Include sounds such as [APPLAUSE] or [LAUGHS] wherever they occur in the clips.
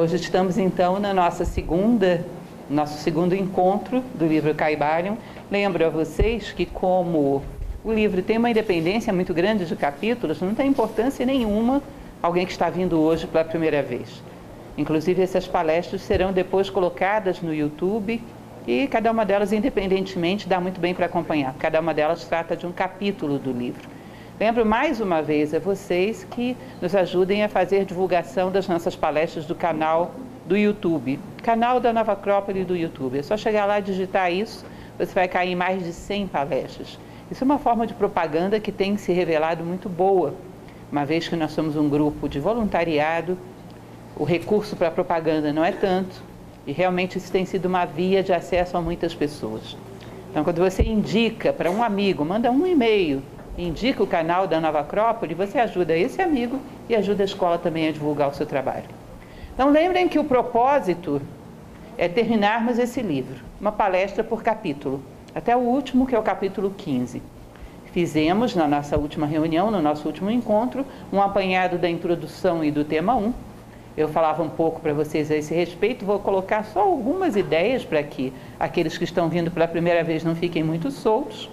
Hoje estamos então na nossa segunda, nosso segundo encontro do livro Caibalion. Lembro a vocês que como o livro tem uma independência muito grande de capítulos, não tem importância nenhuma alguém que está vindo hoje pela primeira vez. Inclusive essas palestras serão depois colocadas no YouTube e cada uma delas independentemente dá muito bem para acompanhar. Cada uma delas trata de um capítulo do livro. Lembro mais uma vez a vocês que nos ajudem a fazer divulgação das nossas palestras do canal do YouTube, canal da Nova Acrópole do YouTube. É só chegar lá e digitar isso, você vai cair em mais de 100 palestras. Isso é uma forma de propaganda que tem se revelado muito boa, uma vez que nós somos um grupo de voluntariado, o recurso para propaganda não é tanto, e realmente isso tem sido uma via de acesso a muitas pessoas. Então, quando você indica para um amigo, manda um e-mail indica o canal da Nova Acrópole, você ajuda esse amigo e ajuda a escola também a divulgar o seu trabalho. Então lembrem que o propósito é terminarmos esse livro, uma palestra por capítulo, até o último, que é o capítulo 15. Fizemos na nossa última reunião, no nosso último encontro, um apanhado da introdução e do tema 1. Eu falava um pouco para vocês a esse respeito, vou colocar só algumas ideias para que aqueles que estão vindo pela primeira vez não fiquem muito soltos.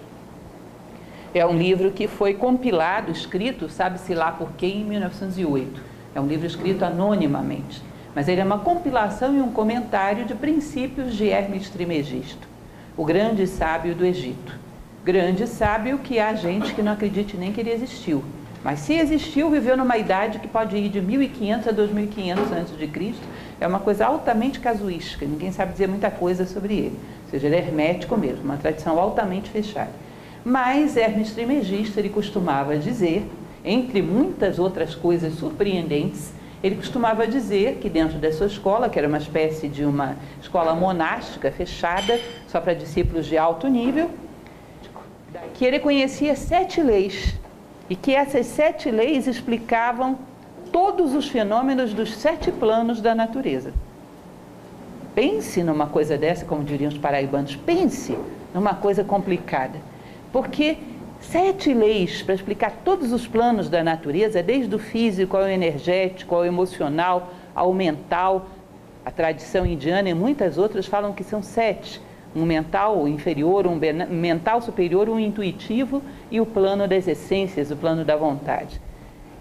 É um livro que foi compilado, escrito, sabe-se lá por quem, em 1908. É um livro escrito anonimamente. Mas ele é uma compilação e um comentário de princípios de Hermes Trimegisto, o grande sábio do Egito. Grande sábio que há gente que não acredite nem que ele existiu. Mas se existiu, viveu numa idade que pode ir de 1500 a 2500 a.C. É uma coisa altamente casuística, ninguém sabe dizer muita coisa sobre ele. Ou seja, ele é hermético mesmo, uma tradição altamente fechada. Mas Hermes Trismegisto, ele costumava dizer, entre muitas outras coisas surpreendentes, ele costumava dizer que dentro da sua escola, que era uma espécie de uma escola monástica fechada, só para discípulos de alto nível, que ele conhecia sete leis e que essas sete leis explicavam todos os fenômenos dos sete planos da natureza. Pense numa coisa dessa, como diriam os paraibanos, pense numa coisa complicada. Porque sete leis para explicar todos os planos da natureza, desde o físico ao energético, ao emocional, ao mental, a tradição indiana e muitas outras falam que são sete. Um mental inferior, um mental superior, um intuitivo e o plano das essências, o plano da vontade.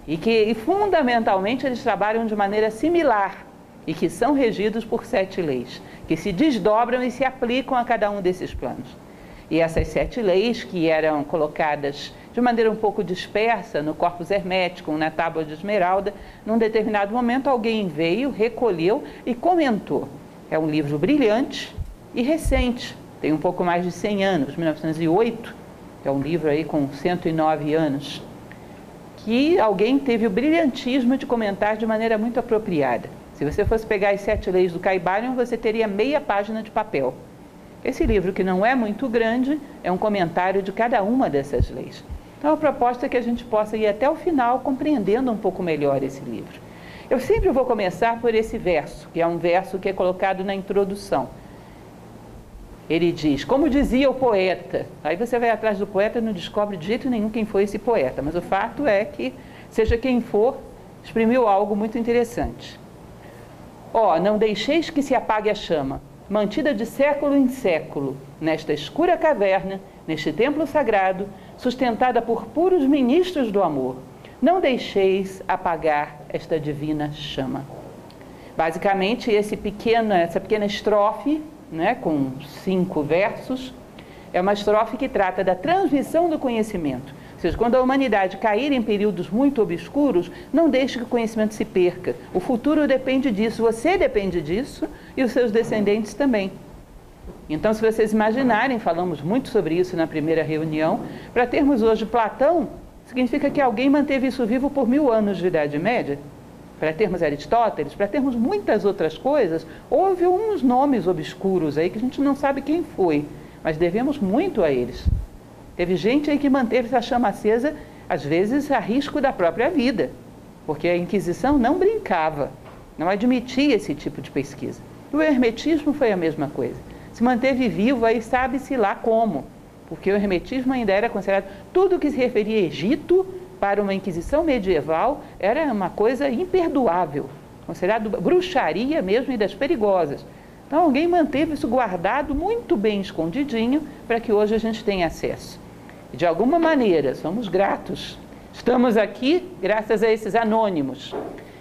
E que e fundamentalmente eles trabalham de maneira similar e que são regidos por sete leis, que se desdobram e se aplicam a cada um desses planos. E essas sete leis, que eram colocadas de maneira um pouco dispersa no corpus hermético, na tábua de esmeralda, num determinado momento alguém veio, recolheu e comentou. É um livro brilhante e recente, tem um pouco mais de 100 anos, 1908, é um livro aí com 109 anos, que alguém teve o brilhantismo de comentar de maneira muito apropriada. Se você fosse pegar as sete leis do Caibalion, você teria meia página de papel. Esse livro, que não é muito grande, é um comentário de cada uma dessas leis. Então, a proposta é que a gente possa ir até o final compreendendo um pouco melhor esse livro. Eu sempre vou começar por esse verso, que é um verso que é colocado na introdução. Ele diz, como dizia o poeta. Aí você vai atrás do poeta e não descobre de jeito nenhum quem foi esse poeta, mas o fato é que, seja quem for, exprimiu algo muito interessante. Ó, oh, não deixeis que se apague a chama, mantida de século em século, nesta escura caverna, neste templo sagrado, sustentada por puros ministros do amor. Não deixeis apagar esta divina chama. Basicamente, esse pequeno, essa pequena estrofe, né, com cinco versos, é uma estrofe que trata da transmissão do conhecimento ou seja, quando a humanidade cair em períodos muito obscuros, não deixe que o conhecimento se perca. O futuro depende disso, você depende disso e os seus descendentes também. Então, se vocês imaginarem, falamos muito sobre isso na primeira reunião, para termos hoje Platão, significa que alguém manteve isso vivo por mil anos de Idade Média. Para termos Aristóteles, para termos muitas outras coisas, houve uns nomes obscuros aí que a gente não sabe quem foi, mas devemos muito a eles. Teve gente aí que manteve essa chama acesa, às vezes a risco da própria vida, porque a Inquisição não brincava, não admitia esse tipo de pesquisa. O hermetismo foi a mesma coisa. Se manteve vivo, aí sabe-se lá como, porque o hermetismo ainda era considerado tudo que se referia a Egito para uma Inquisição medieval era uma coisa imperdoável. considerado bruxaria mesmo e das perigosas. Então alguém manteve isso guardado muito bem escondidinho para que hoje a gente tenha acesso. De alguma maneira, somos gratos. Estamos aqui graças a esses anônimos.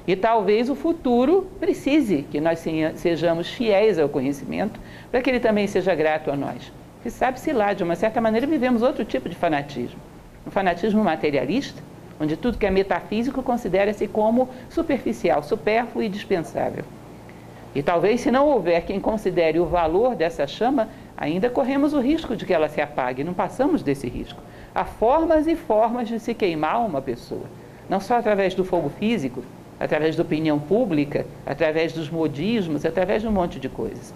E talvez o futuro precise que nós sejamos fiéis ao conhecimento para que ele também seja grato a nós. E sabe-se lá, de uma certa maneira, vivemos outro tipo de fanatismo. Um fanatismo materialista, onde tudo que é metafísico considera-se como superficial, supérfluo e dispensável. E talvez, se não houver quem considere o valor dessa chama, ainda corremos o risco de que ela se apague. Não passamos desse risco. Há formas e formas de se queimar uma pessoa, não só através do fogo físico, através da opinião pública, através dos modismos, através de um monte de coisas.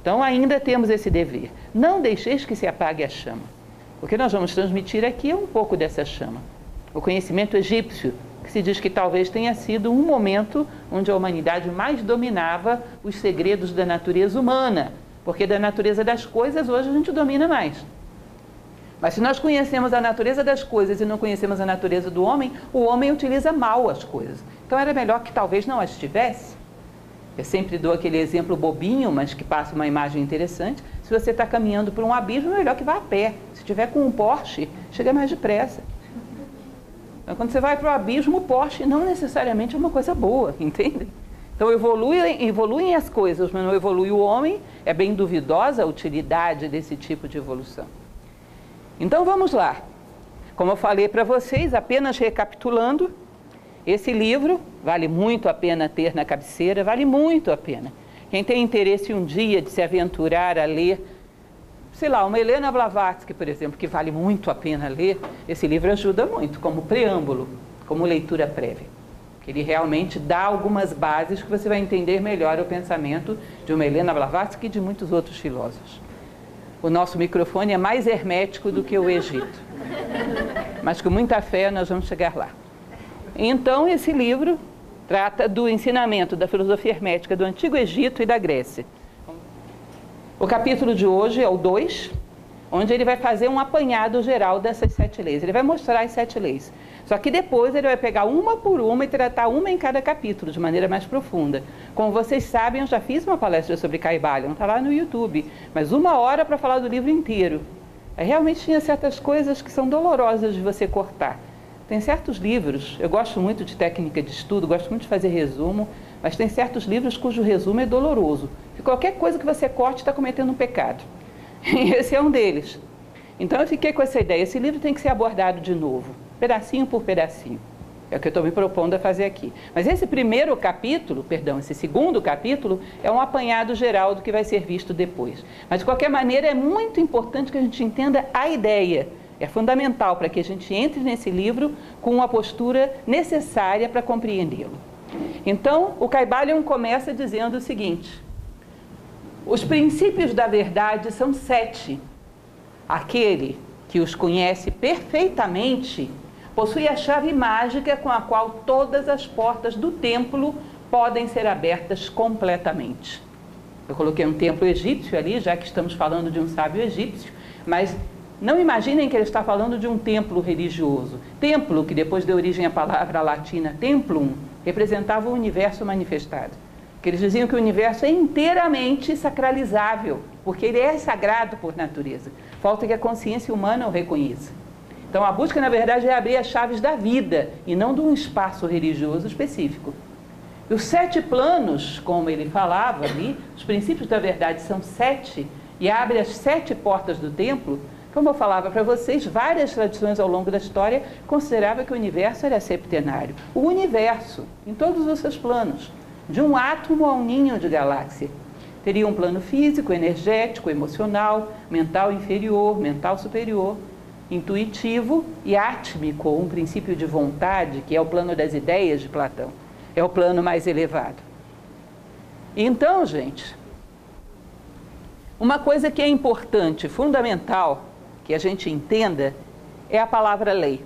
Então ainda temos esse dever. Não deixeis que se apague a chama. O que nós vamos transmitir aqui é um pouco dessa chama. O conhecimento egípcio, que se diz que talvez tenha sido um momento onde a humanidade mais dominava os segredos da natureza humana, porque da natureza das coisas hoje a gente domina mais. Mas se nós conhecemos a natureza das coisas e não conhecemos a natureza do homem, o homem utiliza mal as coisas. Então era melhor que talvez não as tivesse. Eu sempre dou aquele exemplo bobinho, mas que passa uma imagem interessante. Se você está caminhando por um abismo, é melhor que vá a pé. Se tiver com um Porsche, chega mais depressa. Então, quando você vai para o abismo, o Porsche não necessariamente é uma coisa boa, entende? Então evoluem, evoluem as coisas, mas não evolui o homem. É bem duvidosa a utilidade desse tipo de evolução. Então vamos lá. Como eu falei para vocês, apenas recapitulando, esse livro vale muito a pena ter na cabeceira, vale muito a pena. Quem tem interesse um dia de se aventurar a ler, sei lá, uma Helena Blavatsky, por exemplo, que vale muito a pena ler, esse livro ajuda muito como preâmbulo, como leitura prévia. Ele realmente dá algumas bases que você vai entender melhor o pensamento de uma Helena Blavatsky e de muitos outros filósofos. O nosso microfone é mais hermético do que o Egito. Mas com muita fé nós vamos chegar lá. Então, esse livro trata do ensinamento da filosofia hermética do Antigo Egito e da Grécia. O capítulo de hoje é o 2, onde ele vai fazer um apanhado geral dessas sete leis. Ele vai mostrar as sete leis. Só que depois ele vai pegar uma por uma e tratar uma em cada capítulo, de maneira mais profunda. Como vocês sabem, eu já fiz uma palestra sobre Caibalion, está lá no YouTube, mas uma hora para falar do livro inteiro. Realmente tinha certas coisas que são dolorosas de você cortar. Tem certos livros, eu gosto muito de técnica de estudo, gosto muito de fazer resumo, mas tem certos livros cujo resumo é doloroso. Que qualquer coisa que você corte está cometendo um pecado. [LAUGHS] E esse é um deles. Então eu fiquei com essa ideia. Esse livro tem que ser abordado de novo, pedacinho por pedacinho. É o que eu estou me propondo a fazer aqui. Mas esse primeiro capítulo, perdão, esse segundo capítulo, é um apanhado geral do que vai ser visto depois. Mas, de qualquer maneira, é muito importante que a gente entenda a ideia é fundamental para que a gente entre nesse livro com uma postura necessária para compreendê-lo. Então, o Caibalion começa dizendo o seguinte: os princípios da verdade são sete. Aquele que os conhece perfeitamente possui a chave mágica com a qual todas as portas do templo podem ser abertas completamente. Eu coloquei um templo egípcio ali, já que estamos falando de um sábio egípcio, mas não imaginem que ele está falando de um templo religioso. Templo, que depois deu origem à palavra latina templum, representava o universo manifestado. Que eles diziam que o universo é inteiramente sacralizável, porque ele é sagrado por natureza. Falta que a consciência humana o reconheça. Então a busca, na verdade, é abrir as chaves da vida e não de um espaço religioso específico. E os sete planos, como ele falava ali, os princípios da verdade são sete, e abre as sete portas do templo, como eu falava para vocês, várias tradições ao longo da história consideravam que o universo era septenário. O universo, em todos os seus planos, de um átomo a um ninho de galáxia. Teria um plano físico, energético, emocional, mental inferior, mental superior, intuitivo e átmico, um princípio de vontade, que é o plano das ideias de Platão. É o plano mais elevado. Então, gente, uma coisa que é importante, fundamental, que a gente entenda é a palavra lei.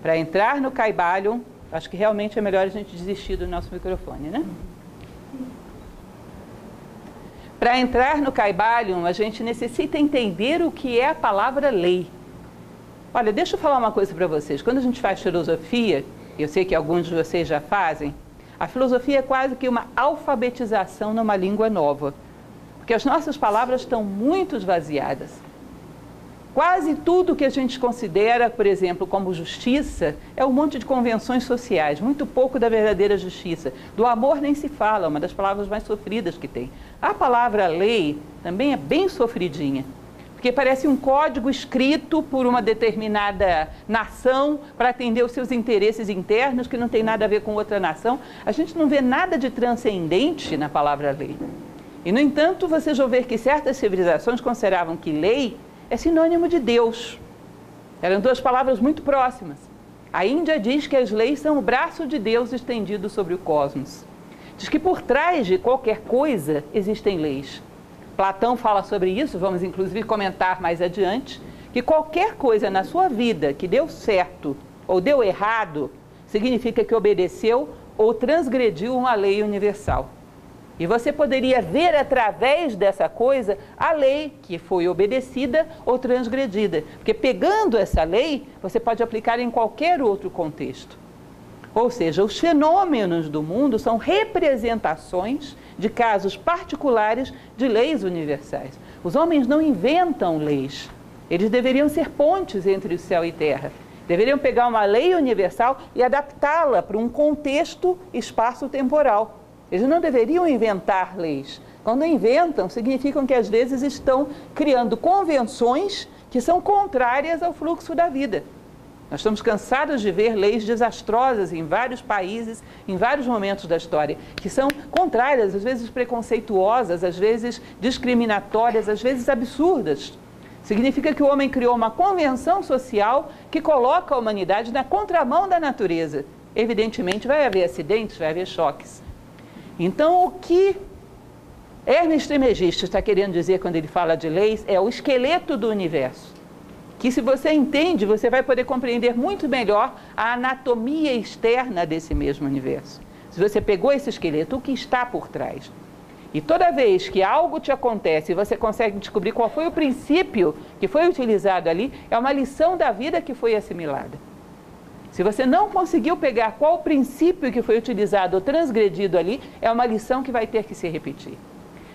Para entrar no Caibalion, acho que realmente é melhor a gente desistir do nosso microfone, né? Para entrar no Caibalion, a gente necessita entender o que é a palavra lei. Olha, deixa eu falar uma coisa para vocês. Quando a gente faz filosofia, eu sei que alguns de vocês já fazem, A filosofia é quase que uma alfabetização numa língua nova, porque as nossas palavras estão muito esvaziadas. Quase tudo que a gente considera, por exemplo, como justiça, é um monte de convenções sociais, muito pouco da verdadeira justiça. Do amor nem se fala, uma das palavras mais sofridas que tem. A palavra lei também é bem sofridinha, porque parece um código escrito por uma determinada nação para atender os seus interesses internos, que não tem nada a ver com outra nação. A gente não vê nada de transcendente na palavra lei. E, no entanto, vocês vão ver que certas civilizações consideravam que lei é sinônimo de Deus. Eram duas palavras muito próximas. A Índia diz que as leis são o braço de Deus estendido sobre o cosmos. Diz que por trás de qualquer coisa existem leis. Platão fala sobre isso, vamos inclusive comentar mais adiante, que qualquer coisa na sua vida que deu certo ou deu errado, significa que obedeceu ou transgrediu uma lei universal. E você poderia ver através dessa coisa a lei que foi obedecida ou transgredida. Porque pegando essa lei, você pode aplicar em qualquer outro contexto. Ou seja, os fenômenos do mundo são representações de casos particulares de leis universais. Os homens não inventam leis. Eles deveriam ser pontes entre o céu e terra. Deveriam pegar uma lei universal e adaptá-la para um contexto espaço-temporal. Eles não deveriam inventar leis. Quando inventam, significam que às vezes estão criando convenções que são contrárias ao fluxo da vida. Nós estamos cansados de ver leis desastrosas em vários países, em vários momentos da história, que são contrárias, às vezes preconceituosas, às vezes discriminatórias, às vezes absurdas. Significa que o homem criou uma convenção social que coloca a humanidade na contramão da natureza. Evidentemente, vai haver acidentes, vai haver choques. Então, o que Hermes Trismegisto está querendo dizer quando ele fala de leis é o esqueleto do universo. Que se você entende, você vai poder compreender muito melhor a anatomia externa desse mesmo universo. Se você pegou esse esqueleto, o que está por trás? E toda vez que algo te acontece e você consegue descobrir qual foi o princípio que foi utilizado ali, é uma lição da vida que foi assimilada. Se você não conseguiu pegar qual o princípio que foi utilizado ou transgredido ali, é uma lição que vai ter que se repetir.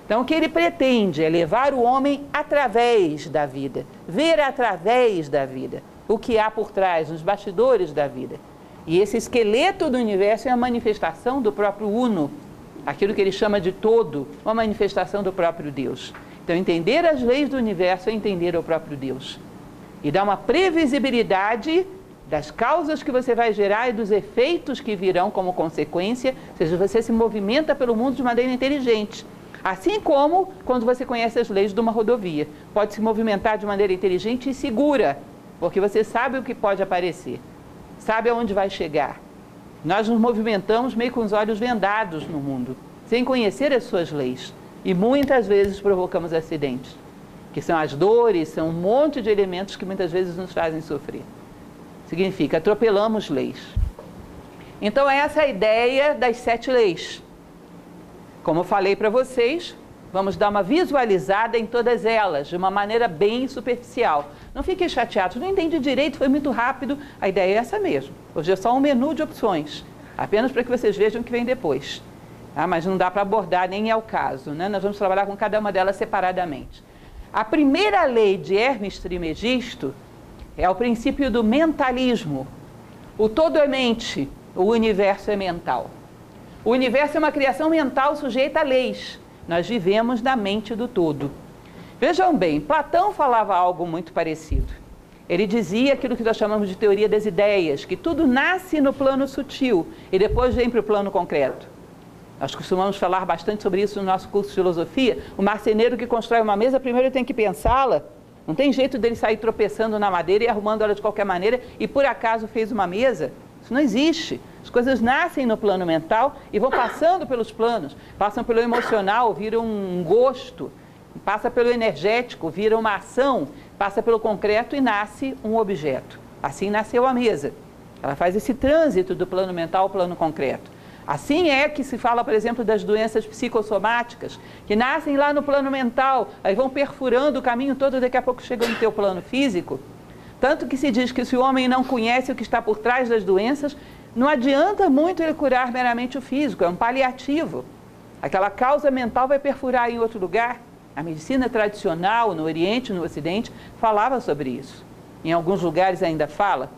Então, o que ele pretende é levar o homem através da vida, ver através da vida o que há por trás, nos bastidores da vida. E esse esqueleto do universo é a manifestação do próprio Uno, aquilo que ele chama de todo, uma manifestação do próprio Deus. Então, entender as leis do universo é entender o próprio Deus. E dá uma previsibilidade das causas que você vai gerar e dos efeitos que virão como consequência, ou seja, você se movimenta pelo mundo de maneira inteligente. Assim como quando você conhece as leis de uma rodovia. Pode se movimentar de maneira inteligente e segura, porque você sabe o que pode aparecer, sabe aonde vai chegar. Nós nos movimentamos meio com os olhos vendados no mundo, sem conhecer as suas leis. E muitas vezes provocamos acidentes, que são as dores, são um monte de elementos que muitas vezes nos fazem sofrer. Significa atropelamos leis. Então, essa é a ideia das sete leis. Como eu falei para vocês, vamos dar uma visualizada em todas elas, de uma maneira bem superficial. Não fiquem chateados, não entendi direito, foi muito rápido. A ideia é essa mesmo. Hoje é só um menu de opções, apenas para que vocês vejam o que vem depois. Ah, mas não dá para abordar, nem é o caso. Né? Nós vamos trabalhar com cada uma delas separadamente. A primeira lei de Hermes Trimegisto é o princípio do mentalismo. O todo é mente, o universo é mental. O universo é uma criação mental sujeita a leis. Nós vivemos na mente do todo. Vejam bem, Platão falava algo muito parecido. Ele dizia aquilo que nós chamamos de teoria das ideias, que tudo nasce no plano sutil e depois vem para o plano concreto. Nós costumamos falar bastante sobre isso no nosso curso de filosofia. O marceneiro que constrói uma mesa, primeiro tem que pensá-la, não tem jeito dele sair tropeçando na madeira e arrumando ela de qualquer maneira e por acaso fez uma mesa. Isso não existe. As coisas nascem no plano mental e vão passando pelos planos. Passam pelo emocional, viram um gosto. Passa pelo energético, vira uma ação. Passa pelo concreto e nasce um objeto. Assim nasceu a mesa. Ela faz esse trânsito do plano mental ao plano concreto. Assim é que se fala, por exemplo, das doenças psicossomáticas, que nascem lá no plano mental, aí vão perfurando o caminho todo, daqui a pouco chegam no teu plano físico. Tanto que se diz que se o homem não conhece o que está por trás das doenças, Não adianta muito ele curar meramente o físico, é um paliativo. Aquela causa mental vai perfurar em outro lugar. A medicina tradicional no Oriente no Ocidente falava sobre isso. Em alguns lugares ainda fala.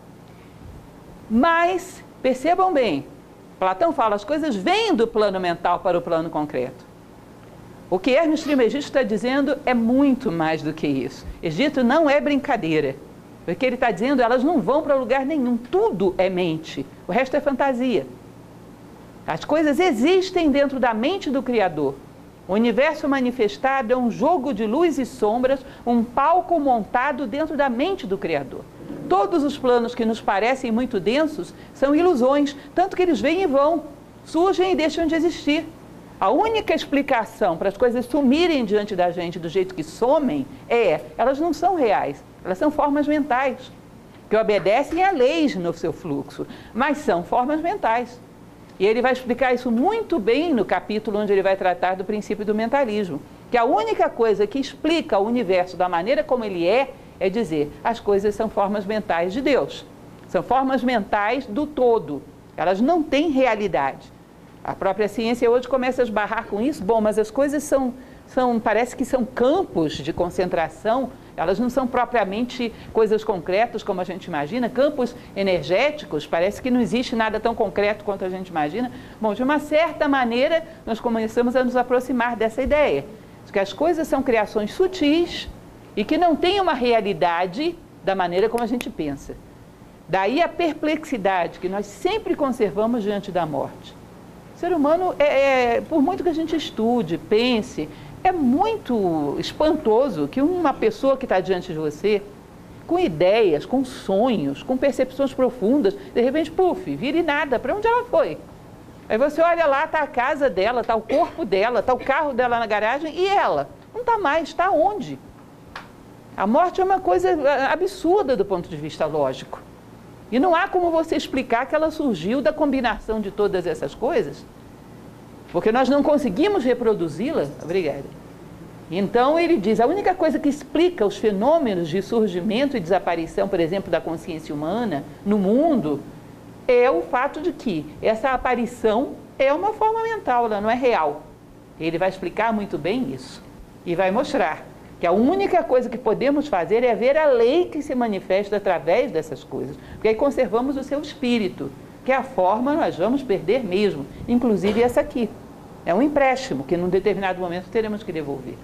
Mas, percebam bem, Platão fala, as coisas vêm do plano mental para o plano concreto. O que Hermes Trismegisto está dizendo é muito mais do que isso. Egito não é brincadeira. O que ele está dizendo, elas não vão para lugar nenhum. Tudo é mente. O resto é fantasia. As coisas existem dentro da mente do Criador. O universo manifestado é um jogo de luz e sombras, um palco montado dentro da mente do Criador. Todos os planos que nos parecem muito densos são ilusões, tanto que eles vêm e vão, surgem e deixam de existir. A única explicação para as coisas sumirem diante da gente do jeito que somem é, elas não são reais, elas são formas mentais, que obedecem a leis no seu fluxo, mas são formas mentais. E ele vai explicar isso muito bem no capítulo onde ele vai tratar do princípio do mentalismo. Que a única coisa que explica o universo da maneira como ele é, é dizer as coisas são formas mentais de Deus. São formas mentais do todo. Elas não têm realidade. A própria ciência hoje começa a esbarrar com isso. Bom, mas as coisas são, são parece que são campos de concentração elas não são propriamente coisas concretas como a gente imagina, campos energéticos, parece que não existe nada tão concreto quanto a gente imagina. Bom, de uma certa maneira, nós começamos a nos aproximar dessa ideia, de que as coisas são criações sutis e que não têm uma realidade da maneira como a gente pensa. Daí a perplexidade que nós sempre conservamos diante da morte. O ser humano, é, é, por muito que a gente estude, pense, é muito espantoso que uma pessoa que está diante de você, com ideias, com sonhos, com percepções profundas, de repente, puf, vire nada. Para onde ela foi? Aí você olha lá, está a casa dela, está o corpo dela, está o carro dela na garagem e ela? Não está mais, está onde? A morte é uma coisa ah, absurda do ponto de vista lógico. E não há como você explicar que ela surgiu da combinação de todas essas coisas. Porque nós não conseguimos reproduzi-la. Obrigada. Então ele diz: a única coisa que explica os fenômenos de surgimento e desaparição, por exemplo, da consciência humana no mundo, é o fato de que essa aparição é uma forma mental, ela não é real. Ele vai explicar muito bem isso e vai mostrar que a única coisa que podemos fazer é ver a lei que se manifesta através dessas coisas, porque aí conservamos o seu espírito que a forma nós vamos perder mesmo, inclusive essa aqui. É um empréstimo que num determinado momento teremos que devolver.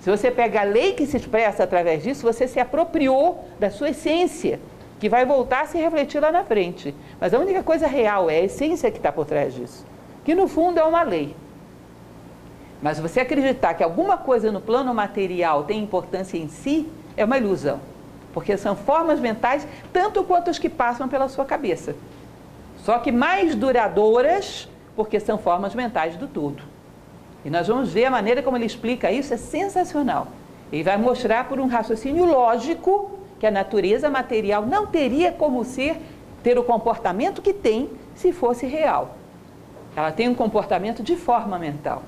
Se você pega a lei que se expressa através disso, você se apropriou da sua essência, que vai voltar a se refletir lá na frente. Mas a única coisa real é a essência que está por trás disso, que no fundo é uma lei. Mas você acreditar que alguma coisa no plano material tem importância em si, é uma ilusão. Porque são formas mentais tanto quanto as que passam pela sua cabeça. Só que mais duradouras, porque são formas mentais do todo. E nós vamos ver a maneira como ele explica isso, é sensacional. Ele vai mostrar por um raciocínio lógico que a natureza material não teria como ser, ter o comportamento que tem se fosse real. Ela tem um comportamento de forma mental.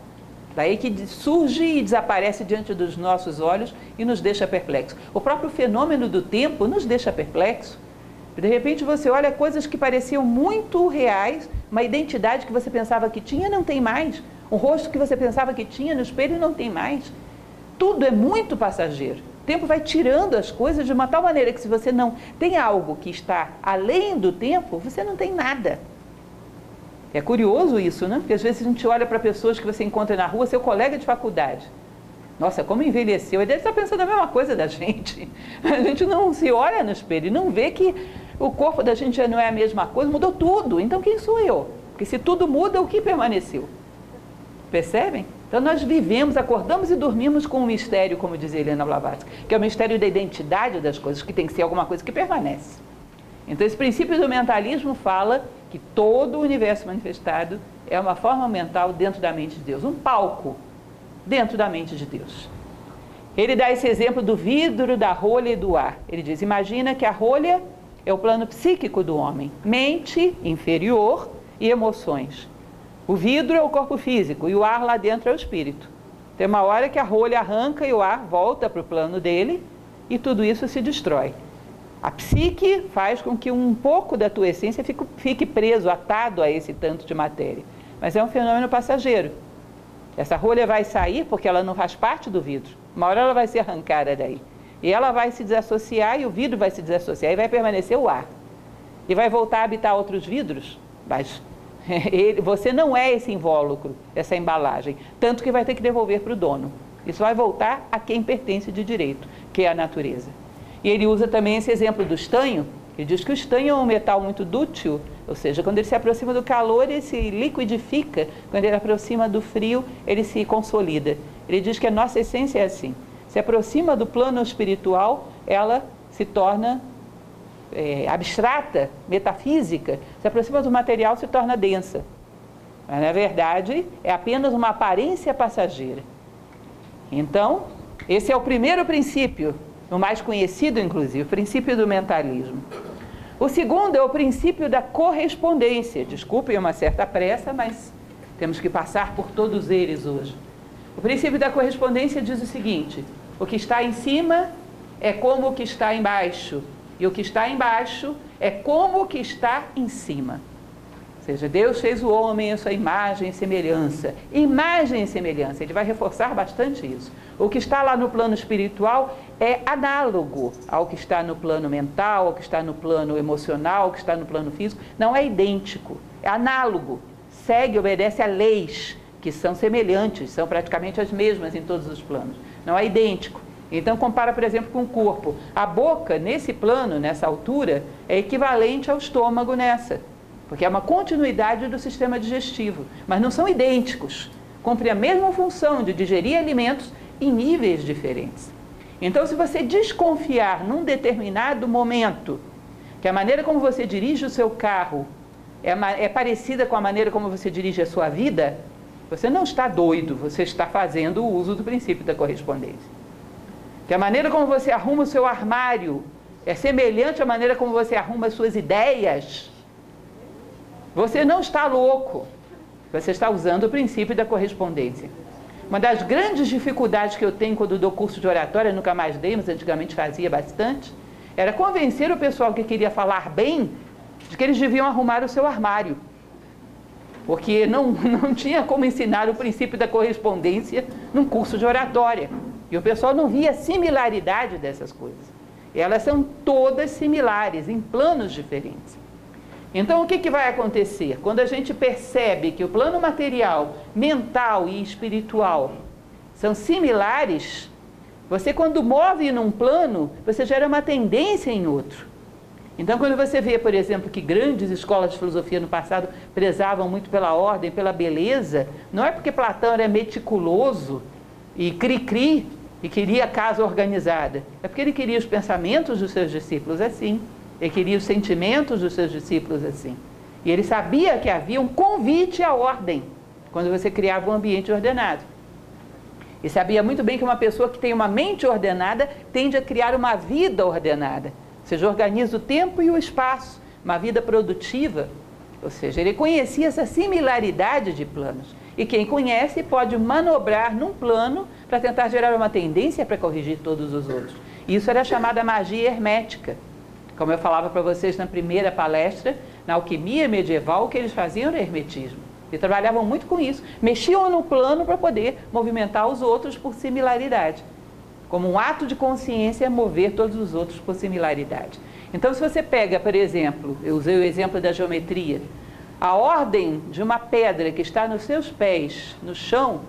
Daí que surge e desaparece diante dos nossos olhos e nos deixa perplexos. O próprio fenômeno do tempo nos deixa perplexos. De repente você olha coisas que pareciam muito reais, uma identidade que você pensava que tinha não tem mais, um rosto que você pensava que tinha no espelho não tem mais. Tudo é muito passageiro. O tempo vai tirando as coisas de uma tal maneira que se você não tem algo que está além do tempo, você não tem nada. É curioso isso, né? Porque às vezes a gente olha para pessoas que você encontra na rua, seu colega de faculdade. Nossa, como envelheceu. Ele deve estar pensando a mesma coisa da [LAUGHS] gente. A gente não se olha no espelho e não vê que o corpo da gente já não é a mesma coisa, mudou tudo. Então quem sou eu? Porque se tudo muda, o que permaneceu? Percebem? Então nós vivemos, acordamos e dormimos com um mistério, como dizia Helena Blavatsky, que é o mistério da identidade das coisas, que tem que ser alguma coisa que permanece. Então esse princípio do mentalismo fala que todo o universo manifestado é uma forma mental dentro da mente de Deus, um palco dentro da mente de Deus. Ele dá esse exemplo do vidro, da rolha e do ar. Ele diz: imagina que a rolha é o plano psíquico do homem, mente inferior e emoções. O vidro é o corpo físico e o ar lá dentro é o espírito. Tem uma hora que a rolha arranca e o ar volta para o plano dele e tudo isso se destrói. A psique faz com que um pouco da tua essência fique, preso, atado a esse tanto de matéria. Mas é um fenômeno passageiro. Essa rolha vai sair porque ela não faz parte do vidro. Uma hora ela vai ser arrancada daí. E ela vai se desassociar e o vidro vai se desassociar e vai permanecer o ar. E vai voltar a habitar outros vidros, mas [LAUGHS] ele, você não é esse invólucro, essa embalagem. Tanto que vai ter que devolver para o dono. Isso vai voltar a quem pertence de direito, que é a natureza. E ele usa também esse exemplo do estanho. Ele diz que o estanho é um metal muito dútil, ou seja, quando ele se aproxima do calor, ele se liquidifica, quando ele aproxima do frio, ele se consolida. Ele diz que a nossa essência é assim. Se aproxima do plano espiritual, ela se torna é, abstrata, metafísica, se aproxima do material, se torna densa. Mas, na verdade, é apenas uma aparência passageira. Então, esse é o primeiro princípio, o mais conhecido, inclusive, o princípio do mentalismo. O segundo é o princípio da correspondência. Desculpem uma certa pressa, mas temos que passar por todos eles hoje. O princípio da correspondência diz o seguinte: o que está em cima é como o que está embaixo, e o que está embaixo é como o que está em cima. Ou seja, Deus fez o homem a sua imagem e semelhança. Imagem e semelhança, ele vai reforçar bastante isso. O que está lá no plano espiritual é análogo ao que está no plano mental, ao que está no plano emocional, ao que está no plano físico. Não é idêntico, é análogo. Segue, obedece a leis que são semelhantes, são praticamente as mesmas em todos os planos. Não é idêntico. Então, compara, por exemplo, com o corpo. A boca, nesse plano, nessa altura, é equivalente ao estômago nessa, porque é uma continuidade do sistema digestivo, mas não são idênticos. Cumpre a mesma função de digerir alimentos em níveis diferentes. Então, se você desconfiar num determinado momento que a maneira como você dirige o seu carro é, é parecida com a maneira como você dirige a sua vida, você não está doido, você está fazendo o uso do princípio da correspondência que a maneira como você arruma o seu armário é semelhante à maneira como você arruma as suas ideias, você não está louco. Você está usando o princípio da correspondência. Uma das grandes dificuldades que eu tenho quando dou curso de oratória, nunca mais dei, mas antigamente fazia bastante, era convencer o pessoal que queria falar bem de que eles deviam arrumar o seu armário. Porque não, [LAUGHS] não tinha como ensinar o princípio da correspondência num curso de oratória. E o pessoal não via similaridade dessas coisas. Elas são todas similares, em planos diferentes. Então, o que, que vai acontecer? Quando a gente percebe que o plano material, mental e espiritual são similares, você, quando move num plano, você gera uma tendência em outro. Então, quando você vê, por exemplo, que grandes escolas de filosofia no passado prezavam muito pela ordem, pela beleza, não é porque Platão era meticuloso e cri-cri e queria casa organizada. É porque ele queria os pensamentos dos seus discípulos assim. Ele queria os sentimentos dos seus discípulos assim. E ele sabia que havia um convite à ordem quando você criava um ambiente ordenado. E sabia muito bem que uma pessoa que tem uma mente ordenada tende a criar uma vida ordenada. Ou seja, organiza o tempo e o espaço, uma vida produtiva. Ou seja, ele conhecia essa similaridade de planos. E quem conhece pode manobrar num plano para tentar gerar uma tendência para corrigir todos os outros. Isso era chamada magia hermética. Como eu falava para vocês na primeira palestra, na alquimia medieval, o que eles faziam era hermetismo. E trabalhavam muito com isso. Mexiam no plano para poder movimentar os outros por similaridade. Como um ato de consciência, mover todos os outros por similaridade. Então, se você pega, por exemplo, eu usei o exemplo da geometria, a ordem de uma pedra que está nos seus pés, no chão,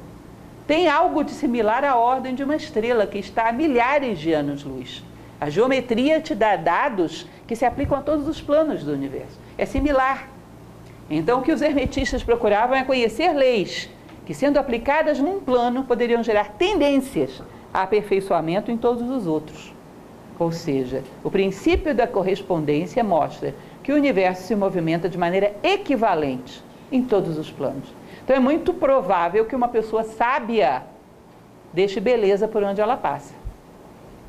tem algo de similar à ordem de uma estrela que está a milhares de anos-luz. A geometria te dá dados que se aplicam a todos os planos do universo. É similar. Então, o que os hermetistas procuravam é conhecer leis que, sendo aplicadas num plano, poderiam gerar tendências aperfeiçoamento em todos os outros. Ou seja, o princípio da correspondência mostra que o universo se movimenta de maneira equivalente em todos os planos. Então é muito provável que uma pessoa sábia deixe beleza por onde ela passa.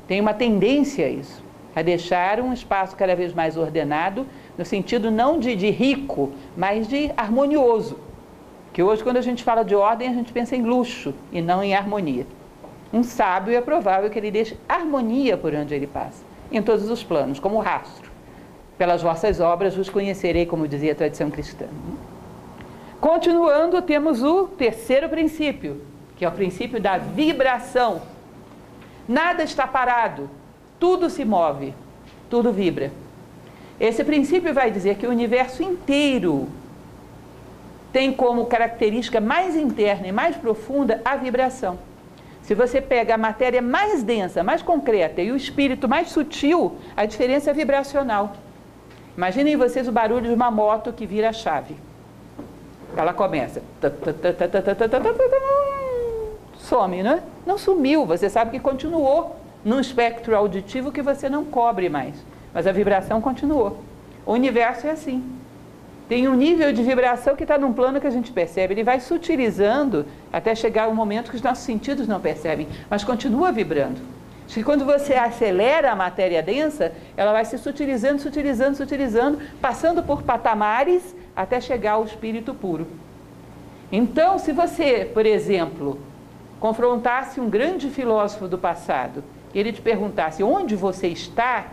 Tem uma tendência a isso, a deixar um espaço cada vez mais ordenado, no sentido não de, de rico, mas de harmonioso. Que hoje, quando a gente fala de ordem, a gente pensa em luxo e não em harmonia. Um sábio é provável que ele deixe harmonia por onde ele passa. em todos os planos, como rastro. Pelas vossas obras vos conhecerei, como dizia a tradição cristã. Continuando, temos o terceiro princípio, que é o princípio da vibração. Nada está parado, tudo se move, tudo vibra. Esse princípio vai dizer que o universo inteiro tem como característica mais interna e mais profunda a vibração. Se você pega a matéria mais densa, mais concreta e o espírito mais sutil, a diferença é vibracional. Imaginem vocês o barulho de uma moto que vira a chave. Ela começa. Some, não é? Não sumiu, você sabe que continuou num espectro auditivo que você não cobre mais. Mas a vibração continuou. O universo é assim. Tem um nível de vibração que está num plano que a gente percebe. Ele vai sutilizando até chegar um momento que os nossos sentidos não percebem, mas continua vibrando. Que quando você acelera a matéria densa, ela vai se sutilizando, sutilizando, sutilizando, passando por patamares até chegar ao espírito puro. Então, se você, por exemplo, confrontasse um grande filósofo do passado e ele te perguntasse onde você está,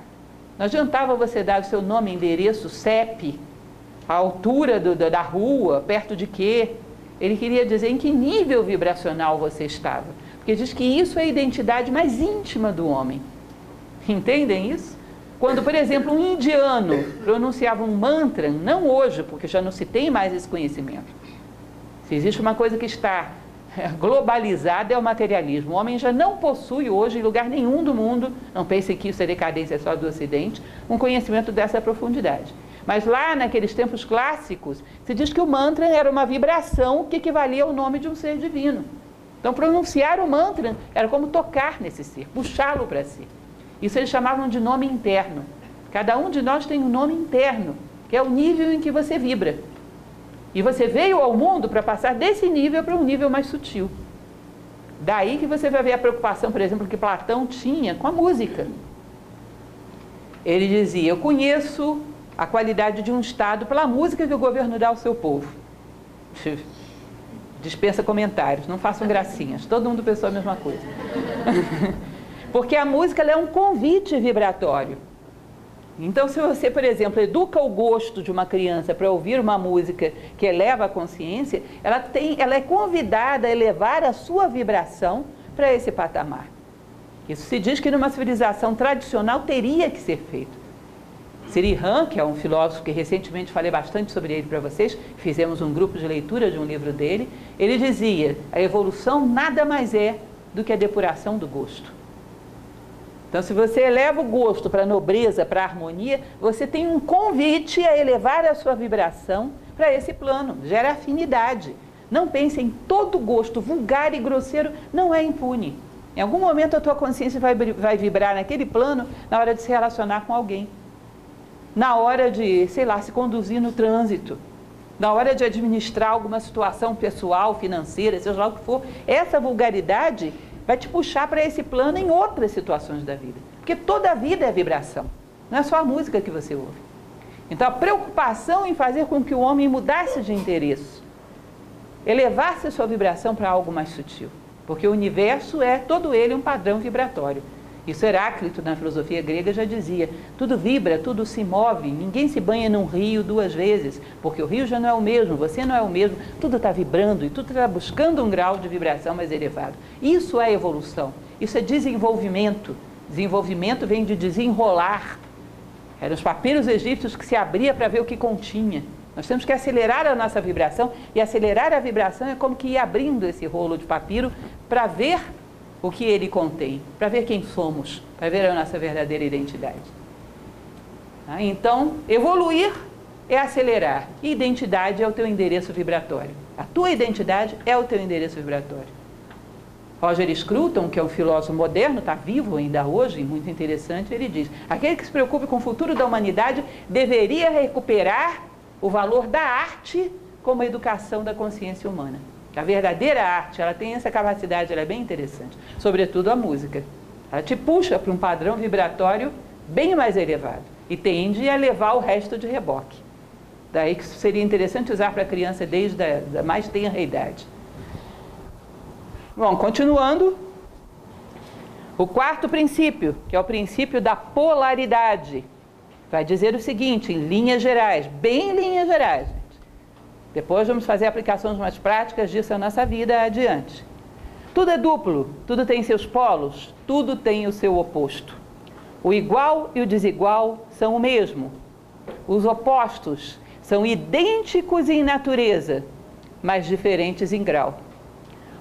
não adiantava você dar o seu nome, endereço, CEP, a altura do, da rua, perto de quê. Ele queria dizer em que nível vibracional você estava. Porque diz que isso é a identidade mais íntima do homem. Entendem isso? Quando, por exemplo, um indiano pronunciava um mantra, não hoje, porque já não se tem mais esse conhecimento. Se existe uma coisa que está globalizada é o materialismo. O homem já não possui hoje, em lugar nenhum do mundo, não pense que isso é decadência só do Ocidente, um conhecimento dessa profundidade. Mas lá naqueles tempos clássicos, se diz que o mantra era uma vibração que equivalia ao nome de um ser divino. Então, pronunciar o mantra era como tocar nesse ser, puxá-lo para si. Isso eles chamavam de nome interno. Cada um de nós tem um nome interno, que é o nível em que você vibra. E você veio ao mundo para passar desse nível para um nível mais sutil. Daí que você vai ver a preocupação, por exemplo, que Platão tinha com a música. Ele dizia: Eu conheço a qualidade de um Estado pela música que o governo dá ao seu povo. Dispensa comentários, não façam gracinhas, todo mundo pensou a mesma coisa. [LAUGHS] Porque a música é um convite vibratório. Então, se você, por exemplo, educa o gosto de uma criança para ouvir uma música que eleva a consciência, ela, tem, ela é convidada a elevar a sua vibração para esse patamar. Isso se diz que numa civilização tradicional teria que ser feito. Siri Han, que é um filósofo que recentemente falei bastante sobre ele para vocês, fizemos um grupo de leitura de um livro dele, ele dizia: a evolução nada mais é do que a depuração do gosto. Então, se você eleva o gosto para a nobreza, para a harmonia, você tem um convite a elevar a sua vibração para esse plano, gera afinidade. Não pense em todo gosto vulgar e grosseiro, não é impune. Em algum momento a tua consciência vai, vai vibrar naquele plano na hora de se relacionar com alguém. Na hora de, sei lá, se conduzir no trânsito. Na hora de administrar alguma situação pessoal, financeira, seja lá o que for. Essa vulgaridade vai te puxar para esse plano em outras situações da vida. Porque toda a vida é vibração, não é só a música que você ouve. Então a preocupação em fazer com que o homem mudasse de interesse, elevasse sua vibração para algo mais sutil. Porque o universo é todo ele um padrão vibratório. Isso Heráclito, na filosofia grega, já dizia: tudo vibra, tudo se move, ninguém se banha num rio duas vezes, porque o rio já não é o mesmo, você não é o mesmo, tudo está vibrando e tudo está buscando um grau de vibração mais elevado. Isso é evolução, isso é desenvolvimento. Desenvolvimento vem de desenrolar. Eram os papiros egípcios que se abria para ver o que continha. Nós temos que acelerar a nossa vibração, e acelerar a vibração é como que ir abrindo esse rolo de papiro para ver o que ele contém, para ver quem somos, para ver a nossa verdadeira identidade. Tá? Então, evoluir é acelerar. Identidade é o teu endereço vibratório. A tua identidade é o teu endereço vibratório. Roger Scruton, que é um filósofo moderno, está vivo ainda hoje, muito interessante, ele diz: aquele que se preocupe com o futuro da humanidade deveria recuperar o valor da arte como educação da consciência humana. A verdadeira arte, ela tem essa capacidade, ela é bem interessante. Sobretudo a música. Ela te puxa para um padrão vibratório bem mais elevado e tende a levar o resto de reboque. Daí que seria interessante usar para a criança desde a mais tenra idade. Bom, continuando. O quarto princípio, que é o princípio da polaridade, vai dizer o seguinte, em linhas gerais, bem em linhas gerais. Depois vamos fazer aplicações mais práticas disso na nossa vida adiante. Tudo é duplo, tudo tem seus polos, tudo tem o seu oposto. O igual e o desigual são o mesmo. Os opostos são idênticos em natureza, mas diferentes em grau.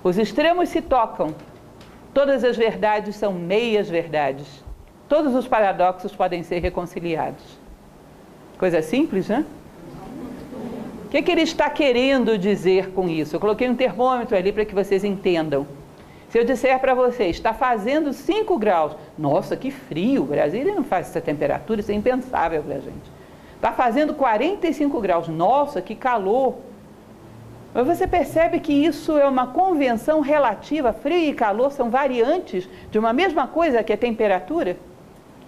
Os extremos se tocam, Todas as verdades são meias verdades. Todos os paradoxos podem ser reconciliados. Coisa simples, né? Que, que ele está querendo dizer com isso? Eu coloquei um termômetro ali para que vocês entendam. Se eu disser para vocês, está fazendo 5 graus, nossa, que frio, o Brasil não faz essa temperatura, isso é impensável para a gente. Está fazendo 45 graus, nossa, que calor. Mas você percebe que isso é uma convenção relativa, frio e calor são variantes de uma mesma coisa que é temperatura?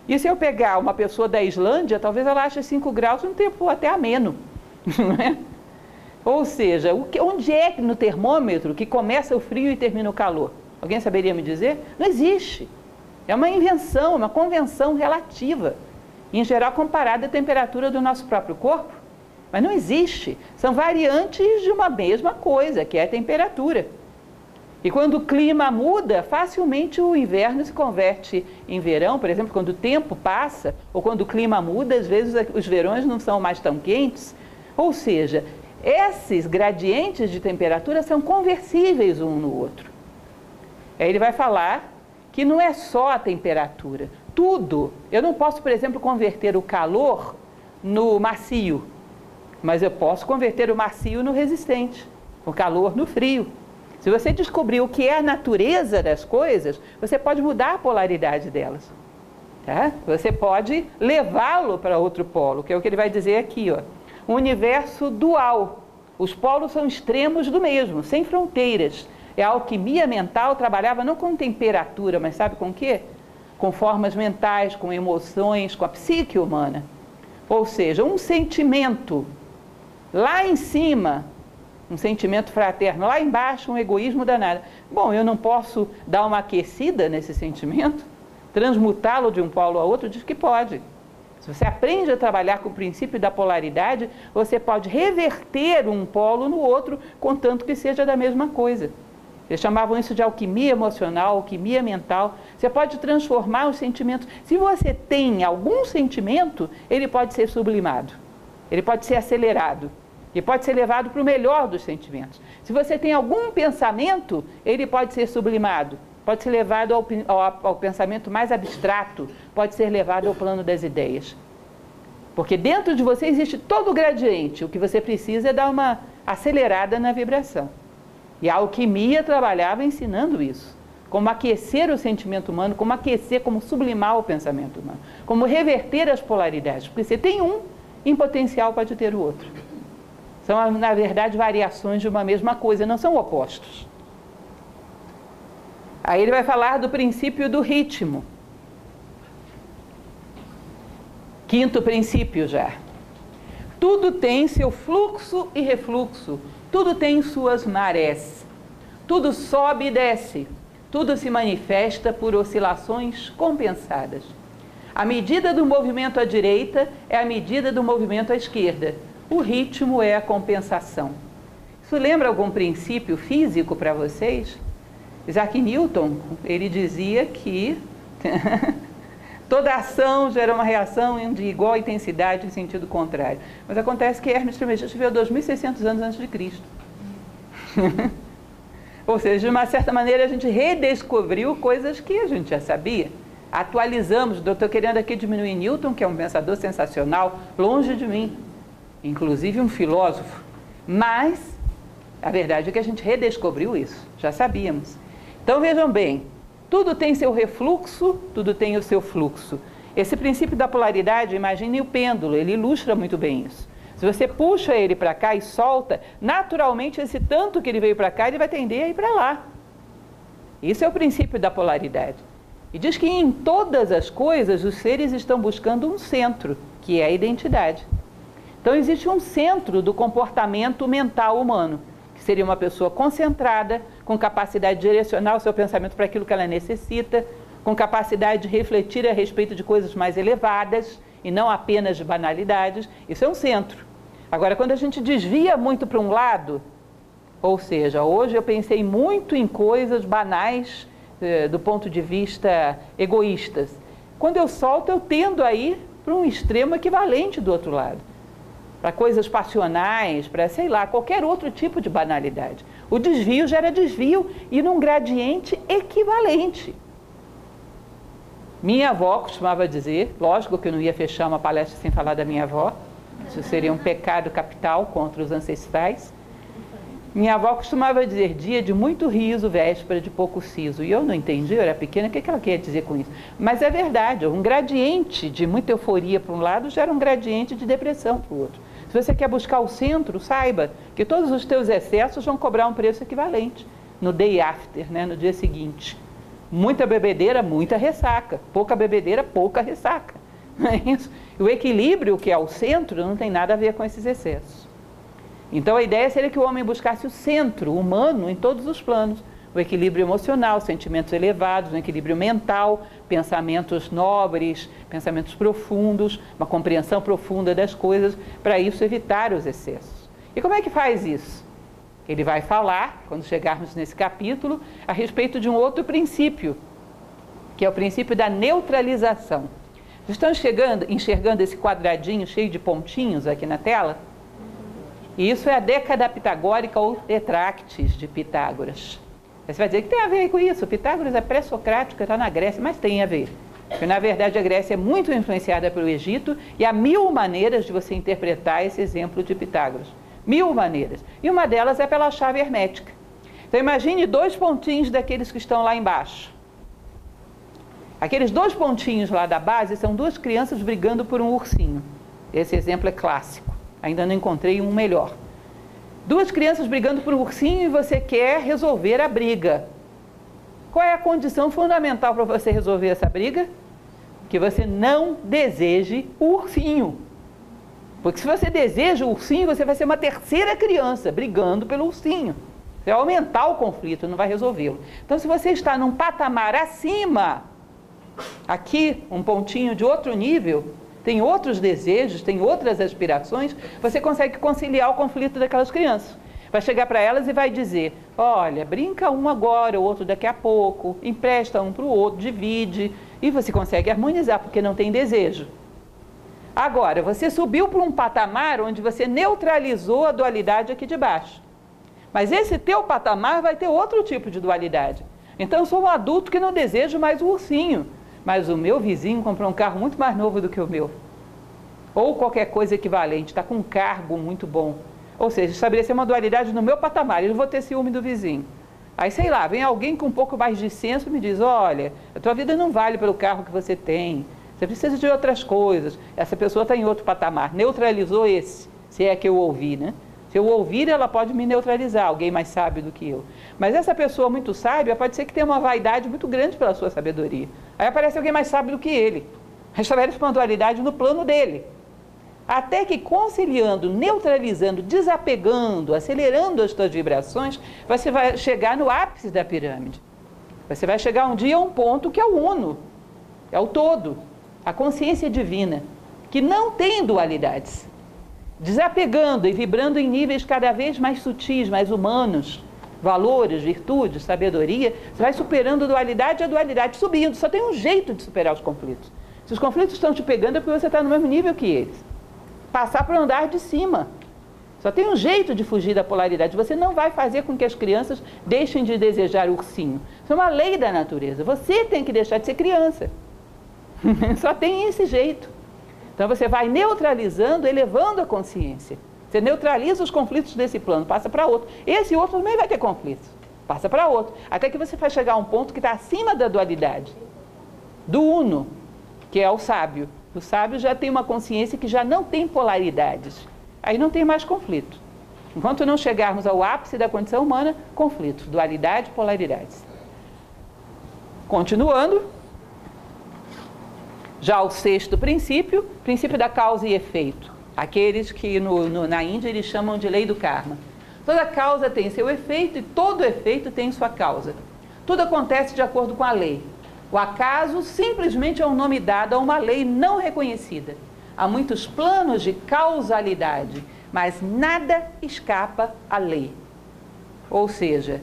E se eu pegar uma pessoa da Islândia, talvez ela ache 5 graus um tempo até ameno. [LAUGHS] Não é? Ou seja, onde é no termômetro que começa o frio e termina o calor? Alguém saberia me dizer? Não existe. É uma invenção, uma convenção relativa, em geral comparada à temperatura do nosso próprio corpo. Mas não existe. São variantes de uma mesma coisa, que é a temperatura. E quando o clima muda, facilmente o inverno se converte em verão, por exemplo, quando o tempo passa, ou quando o clima muda, às vezes os verões não são mais tão quentes. Ou seja, esses gradientes de temperatura são conversíveis um no outro. Aí ele vai falar que não é só a temperatura, tudo. Eu não posso, por exemplo, converter o calor no macio mas eu posso converter o macio no resistente, o calor no frio. Se você descobrir o que é a natureza das coisas, você pode mudar a polaridade delas. Tá? Você pode levá-lo para outro polo, que é o que ele vai dizer aqui. Ó. Um universo dual. Os polos são extremos do mesmo, sem fronteiras. É a alquimia mental trabalhava não com temperatura, mas sabe com quê? Com formas mentais, com emoções, com a psique humana. Ou seja, um sentimento Lá em cima, um sentimento fraterno, lá embaixo, um egoísmo danado. Bom, eu não posso dar uma aquecida nesse sentimento, transmutá-lo de um polo a outro? Diz que pode. Se você aprende a trabalhar com o princípio da polaridade, você pode reverter um polo no outro, contanto que seja da mesma coisa. Eles chamavam isso de alquimia emocional, alquimia mental. Você pode transformar os sentimentos. Se você tem algum sentimento, ele pode ser sublimado. Ele pode ser acelerado e pode ser levado para o melhor dos sentimentos. Se você tem algum pensamento, ele pode ser sublimado, pode ser levado ao, ao, ao pensamento mais abstrato, pode ser levado ao plano das ideias. Porque dentro de você existe todo o gradiente, o que você precisa é dar uma acelerada na vibração. E a alquimia trabalhava ensinando isso. Como aquecer o sentimento humano, como aquecer, como sublimar o pensamento humano, como reverter as polaridades. Porque você tem um, em potencial pode ter o outro. São, na verdade, variações de uma mesma coisa, não são opostos. Aí ele vai falar do princípio do ritmo. Quinto princípio já. Tudo tem seu fluxo e refluxo, tudo tem suas marés. Tudo sobe e desce, tudo se manifesta por oscilações compensadas. A medida do movimento à direita é a medida do movimento à esquerda. O ritmo é a compensação. Isso lembra algum princípio físico para vocês? Isaac Newton, ele dizia que [LAUGHS] toda ação gera uma reação de igual intensidade em sentido contrário. Mas acontece que Hermes Trismegisto viveu 2.600 anos antes de Cristo. [LAUGHS] Ou seja, de uma certa maneira a gente redescobriu coisas que a gente já sabia atualizamos. Estou querendo aqui diminuir Newton, que é um pensador sensacional, longe de mim, inclusive um filósofo. Mas a verdade é que a gente redescobriu isso, já sabíamos. Então vejam bem, tudo tem seu refluxo, tudo tem o seu fluxo. Esse princípio da polaridade, imagine o pêndulo, ele ilustra muito bem isso. Se você puxa ele para cá e solta, naturalmente esse tanto que ele veio para cá, ele vai tender a ir para lá. Isso é o princípio da polaridade. E diz que em todas as coisas os seres estão buscando um centro, que é a identidade. Então existe um centro do comportamento mental humano, que seria uma pessoa concentrada, com capacidade de direcionar o seu pensamento para aquilo que ela necessita, com capacidade de refletir a respeito de coisas mais elevadas e não apenas de banalidades. Isso é um centro. Agora, quando a gente desvia muito para um lado, ou seja, hoje eu pensei muito em coisas banais eh, do ponto de vista egoístas. Quando eu solto, eu tendo a ir para um extremo equivalente do outro lado. Para coisas passionais, para, sei lá, qualquer outro tipo de banalidade. O desvio gera desvio e num gradiente equivalente. Minha avó costumava dizer, lógico que eu não ia fechar uma palestra sem falar da minha avó, isso seria um pecado capital contra os ancestrais. Minha avó costumava dizer dia de muito riso, véspera de pouco siso. E eu não entendi, eu era pequena, o que ela queria dizer com isso? Mas é verdade, um gradiente de muita euforia para um lado gera um gradiente de depressão para o outro. Se você quer buscar o centro, saiba que todos os teus excessos vão cobrar um preço equivalente no day after, né, no dia seguinte. Muita bebedeira, muita ressaca. Pouca bebedeira, pouca ressaca. [LAUGHS] É? O equilíbrio, que é o centro, não tem nada a ver com esses excessos. Então a ideia seria que o homem buscasse o centro humano em todos os planos. O equilíbrio emocional, sentimentos elevados, um equilíbrio mental, pensamentos nobres, pensamentos profundos, uma compreensão profunda das coisas, para isso evitar os excessos. E como é que faz isso? Ele vai falar, quando chegarmos nesse capítulo, a respeito de um outro princípio, que é o princípio da neutralização. Estão chegando, enxergando esse quadradinho cheio de pontinhos aqui na tela? E isso é a década pitagórica ou tetractis de Pitágoras. Você vai dizer que tem a ver com isso. Pitágoras é pré-socrático, está na Grécia, mas tem a ver. Porque, na verdade, a Grécia é muito influenciada pelo Egito e há mil maneiras de você interpretar esse exemplo de Pitágoras. Mil maneiras. E uma delas é pela chave hermética. Então, imagine dois pontinhos daqueles que estão lá embaixo. Aqueles dois pontinhos lá da base são duas crianças brigando por um ursinho. Esse exemplo é clássico. Ainda não encontrei um melhor. Duas crianças brigando por um ursinho e você quer resolver a briga. Qual é a condição fundamental para você resolver essa briga? Que você não deseje o ursinho. Porque se você deseja o ursinho, você vai ser uma terceira criança brigando pelo ursinho. Você vai aumentar o conflito, não vai resolvê-lo. Então, se você está num patamar acima, aqui, um pontinho de outro nível, tem outros desejos, tem outras aspirações, você consegue conciliar o conflito daquelas crianças. Vai chegar para elas e vai dizer: olha, brinca um agora, o outro daqui a pouco, empresta um para o outro, divide, e você consegue harmonizar, porque não tem desejo. Agora, você subiu para um patamar onde você neutralizou a dualidade aqui de baixo. Mas esse teu patamar vai ter outro tipo de dualidade. Então, eu sou um adulto que não desejo mais o ursinho mas o meu vizinho comprou um carro muito mais novo do que o meu. Ou qualquer coisa equivalente, está com um cargo muito bom. Ou seja, estabelecer uma dualidade no meu patamar, eu não vou ter ciúme do vizinho. Aí, sei lá, vem alguém com um pouco mais de senso e me diz: olha, a tua vida não vale pelo carro que você tem, você precisa de outras coisas. Essa pessoa está em outro patamar, neutralizou esse, se é que eu ouvi, né? Se eu ouvir, ela pode me neutralizar, alguém mais sábio do que eu. Mas essa pessoa muito sábia pode ser que tenha uma vaidade muito grande pela sua sabedoria. Aí aparece alguém mais sábio do que ele. Restabelece uma dualidade no plano dele. Até que conciliando, neutralizando, desapegando, acelerando as suas vibrações, você vai chegar no ápice da pirâmide. Você vai chegar um dia a um ponto que é o uno, é o todo, a consciência divina, que não tem dualidades. Desapegando e vibrando em níveis cada vez mais sutis, mais humanos, valores, virtudes, sabedoria, você vai superando a dualidade e a dualidade subindo. Só tem um jeito de superar os conflitos. Se os conflitos estão te pegando é porque você está no mesmo nível que eles. Passar para o andar de cima. Só tem um jeito de fugir da polaridade. Você não vai fazer com que as crianças deixem de desejar ursinho. Isso é uma lei da natureza. Você tem que deixar de ser criança. [LAUGHS] Só tem esse jeito. Então você vai neutralizando, elevando a consciência. Você neutraliza os conflitos desse plano, passa para outro. Esse outro também vai ter conflitos, passa para outro. Até que você vai chegar a um ponto que está acima da dualidade, do uno, que é o sábio. O sábio já tem uma consciência que já não tem polaridades. Aí não tem mais conflito. Enquanto não chegarmos ao ápice da condição humana, conflito, dualidade, polaridades. Continuando, já o sexto princípio, princípio da causa e efeito. Aqueles que no, no, na Índia eles chamam de lei do karma. Toda causa tem seu efeito e todo efeito tem sua causa. Tudo acontece de acordo com a lei. O acaso simplesmente é um nome dado a uma lei não reconhecida. Há muitos planos de causalidade, mas nada escapa à lei. Ou seja,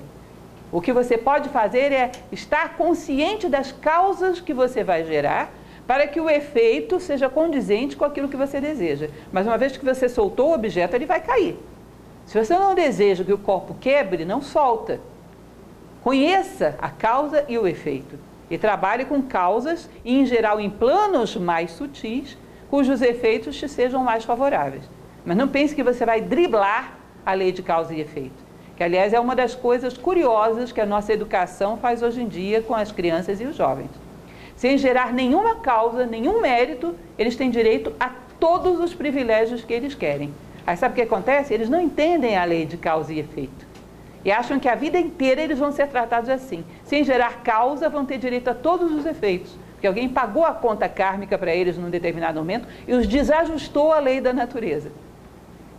o que você pode fazer é estar consciente das causas que você vai gerar para que o efeito seja condizente com aquilo que você deseja. Mas uma vez que você soltou o objeto, ele vai cair. Se você não deseja que o corpo quebre, não solta. Conheça a causa e o efeito. E trabalhe com causas e, em geral, em planos mais sutis, cujos efeitos te sejam mais favoráveis. Mas não pense que você vai driblar a lei de causa e efeito. Que, aliás, é uma das coisas curiosas que a nossa educação faz hoje em dia com as crianças e os jovens. Sem gerar nenhuma causa, nenhum mérito, eles têm direito a todos os privilégios que eles querem. Aí sabe o que acontece? Eles não entendem a lei de causa e efeito. E acham que a vida inteira eles vão ser tratados assim. Sem gerar causa, vão ter direito a todos os efeitos. Porque alguém pagou a conta kármica para eles num determinado momento e os desajustou à lei da natureza.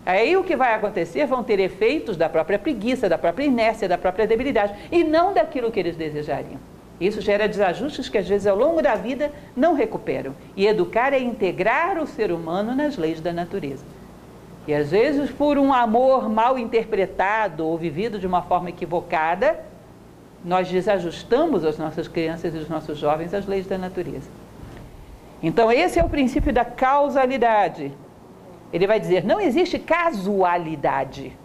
Aí o que vai acontecer vão ter efeitos da própria preguiça, da própria inércia, da própria debilidade, e não daquilo que eles desejariam. Isso gera desajustes que às vezes ao longo da vida não recuperam. E educar é integrar o ser humano nas leis da natureza. E às vezes, por um amor mal interpretado ou vivido de uma forma equivocada, nós desajustamos as nossas crianças e os nossos jovens às leis da natureza. Então, esse é o princípio da causalidade. Ele vai dizer: não existe casualidade.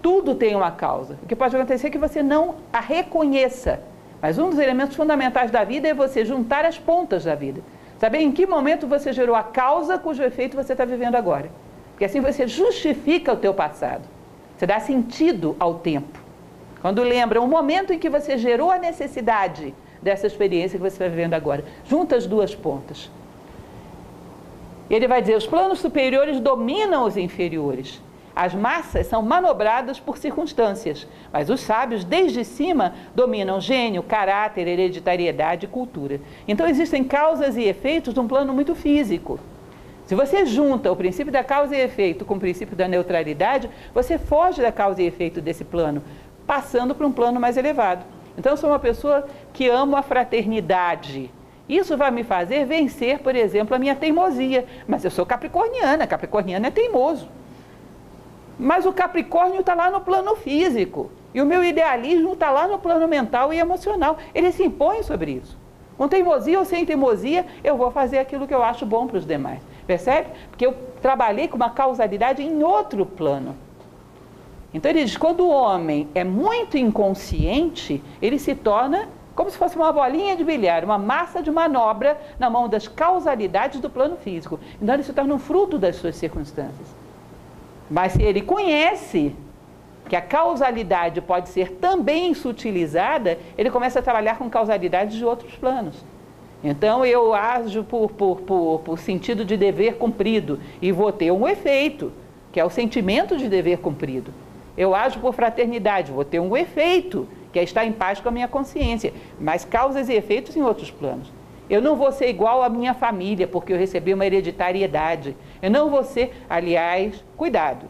Tudo tem uma causa. O que pode acontecer é que você não a reconheça. Mas um dos elementos fundamentais da vida é você juntar as pontas da vida. Saber em que momento você gerou a causa cujo efeito você está vivendo agora. Porque assim você justifica o teu passado. Você dá sentido ao tempo. Quando lembra o momento em que você gerou a necessidade dessa experiência que você está vivendo agora. Junta as duas pontas. Ele vai dizer: os planos superiores dominam os inferiores. As massas são manobradas por circunstâncias, mas os sábios, desde cima, dominam gênio, caráter, hereditariedade e cultura. Então existem causas e efeitos de um plano muito físico. Se você junta o princípio da causa e efeito com o princípio da neutralidade, você foge da causa e efeito desse plano, passando para um plano mais elevado. Então, eu sou uma pessoa que amo a fraternidade. Isso vai me fazer vencer, por exemplo, a minha teimosia. Mas eu sou capricorniana, capricorniano é teimoso. Mas o Capricórnio está lá no plano físico. E o meu idealismo está lá no plano mental e emocional. Ele se impõe sobre isso. Com teimosia ou sem teimosia, eu vou fazer aquilo que eu acho bom para os demais. Percebe? Porque eu trabalhei com uma causalidade em outro plano. Então ele diz: quando o homem é muito inconsciente, ele se torna como se fosse uma bolinha de bilhar, uma massa de manobra na mão das causalidades do plano físico. Então ele se torna um fruto das suas circunstâncias. Mas se ele conhece que a causalidade pode ser também sutilizada, ele começa a trabalhar com causalidades de outros planos. Então eu ajo por, por, por, por sentido de dever cumprido e vou ter um efeito, que é o sentimento de dever cumprido. Eu ajo por fraternidade, vou ter um efeito, que é estar em paz com a minha consciência, mas causas e efeitos em outros planos. Eu não vou ser igual à minha família, porque eu recebi uma hereditariedade. Eu não vou ser, aliás, cuidado.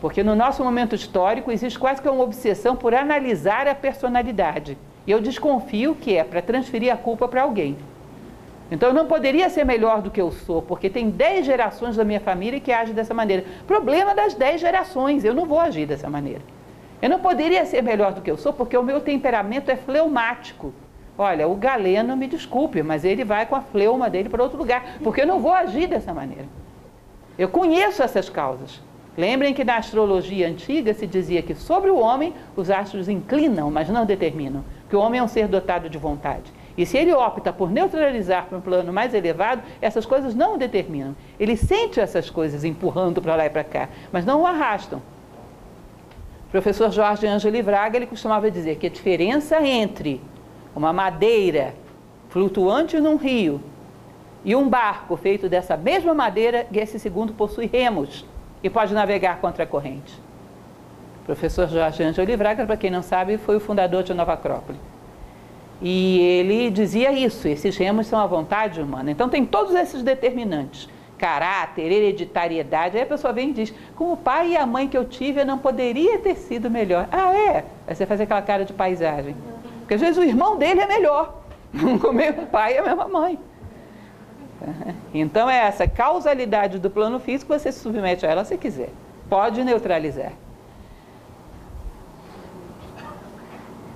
Porque no nosso momento histórico existe quase que uma obsessão por analisar a personalidade. E eu desconfio que é para transferir a culpa para alguém. Então eu não poderia ser melhor do que eu sou, porque tem 10 gerações da minha família que agem dessa maneira. Problema das 10 gerações, eu não vou agir dessa maneira. Eu não poderia ser melhor do que eu sou, porque o meu temperamento é fleumático. Olha, o galeno, me desculpe, mas ele vai com a fleuma dele para outro lugar, porque eu não vou agir dessa maneira. Eu conheço essas causas. Lembrem que na astrologia antiga se dizia que sobre o homem os astros inclinam, mas não determinam que o homem é um ser dotado de vontade. E se ele opta por neutralizar para um plano mais elevado, essas coisas não o determinam. Ele sente essas coisas empurrando para lá e para cá, mas não o arrastam. O professor Jorge Ângelo Braga ele costumava dizer que a diferença entre uma madeira flutuante num rio e um barco feito dessa mesma madeira, que esse segundo possui remos e pode navegar contra a corrente. Professor Jorge Ângelo Braga, para quem não sabe, foi o fundador de Nova Acrópole. E ele dizia isso, esses remos são a vontade humana. Então tem todos esses determinantes, caráter, hereditariedade. Aí a pessoa vem e diz, com o pai e a mãe que eu tive, eu não poderia ter sido melhor. Ah, é? Aí você faz aquela cara de paisagem. Porque às vezes o irmão dele é melhor. [LAUGHS] O mesmo pai e a mesma mãe. Então é essa causalidade do plano físico, você se submete a ela se quiser. Pode neutralizar.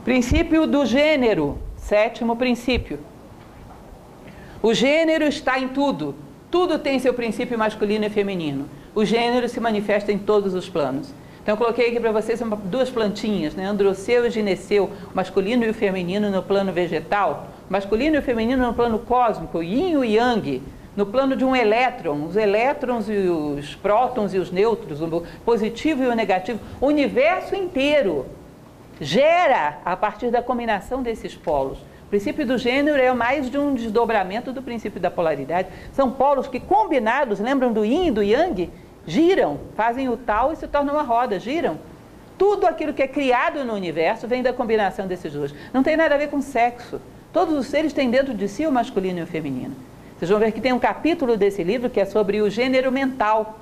Princípio do gênero, sétimo princípio. O gênero está em tudo. Tudo tem seu princípio masculino e feminino. O gênero se manifesta em todos os planos. Então eu coloquei aqui para vocês uma, duas plantinhas, né? Androceu e gineceu, masculino e o feminino no plano vegetal, masculino e o feminino no plano cósmico, yin e yang, no plano de um elétron, os elétrons e os prótons e os nêutrons, o positivo e o negativo, o universo inteiro gera a partir da combinação desses polos. O princípio do gênero é mais de um desdobramento do princípio da polaridade. São polos que combinados, lembram do yin e do yang? Giram, fazem o tal e se tornam uma roda, giram. Tudo aquilo que é criado no universo vem da combinação desses dois. Não tem nada a ver com sexo. Todos os seres têm dentro de si o masculino e o feminino. Vocês vão ver que tem um capítulo desse livro que é sobre o gênero mental.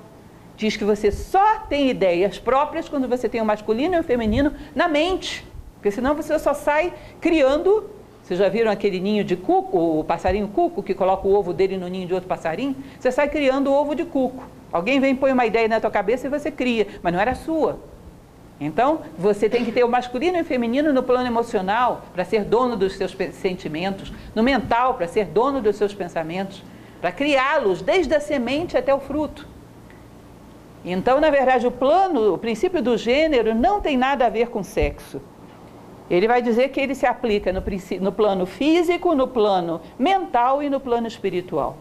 Diz que você só tem ideias próprias quando você tem o masculino e o feminino na mente. Porque senão você só sai criando. Vocês já viram aquele ninho de cuco, o passarinho cuco, que coloca o ovo dele no ninho de outro passarinho? Você sai criando o ovo de cuco. Alguém vem põe uma ideia na tua cabeça e você cria, mas não era sua. Então, você tem que ter o masculino e o feminino no plano emocional para ser dono dos seus sentimentos, no mental para ser dono dos seus pensamentos, para criá-los desde a semente até o fruto. Então, na verdade, o plano, o princípio do gênero não tem nada a ver com sexo. Ele vai dizer que ele se aplica no, no plano físico, no plano mental e no plano espiritual.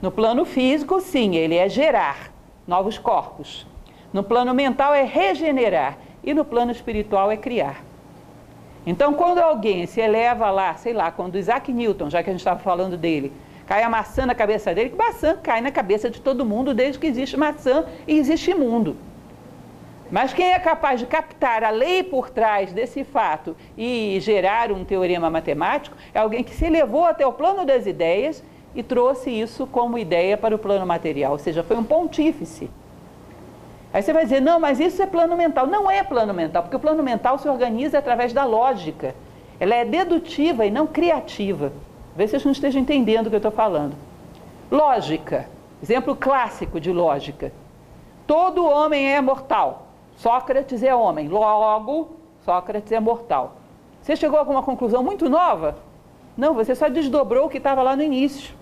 No plano físico, sim, ele é gerar novos corpos. No plano mental é regenerar e no plano espiritual é criar. Então, quando alguém se eleva lá, sei lá, quando Isaac Newton, já que a gente estava falando dele, cai a maçã na cabeça dele, que maçã cai na cabeça de todo mundo desde que existe maçã e existe mundo. Mas quem é capaz de captar a lei por trás desse fato e gerar um teorema matemático é alguém que se elevou até o plano das ideias e trouxe isso como ideia para o plano material, ou seja, foi um pontífice. Aí você vai dizer, não, mas isso é plano mental. Não é plano mental, porque o plano mental se organiza através da lógica. Ela é dedutiva e não criativa. Vê se vocês não estejam entendendo o que eu estou falando. Lógica, exemplo clássico de lógica. Todo homem é mortal. Sócrates é homem. Logo, Sócrates é mortal. Você chegou a alguma conclusão muito nova? Não, você só desdobrou o que estava lá no início.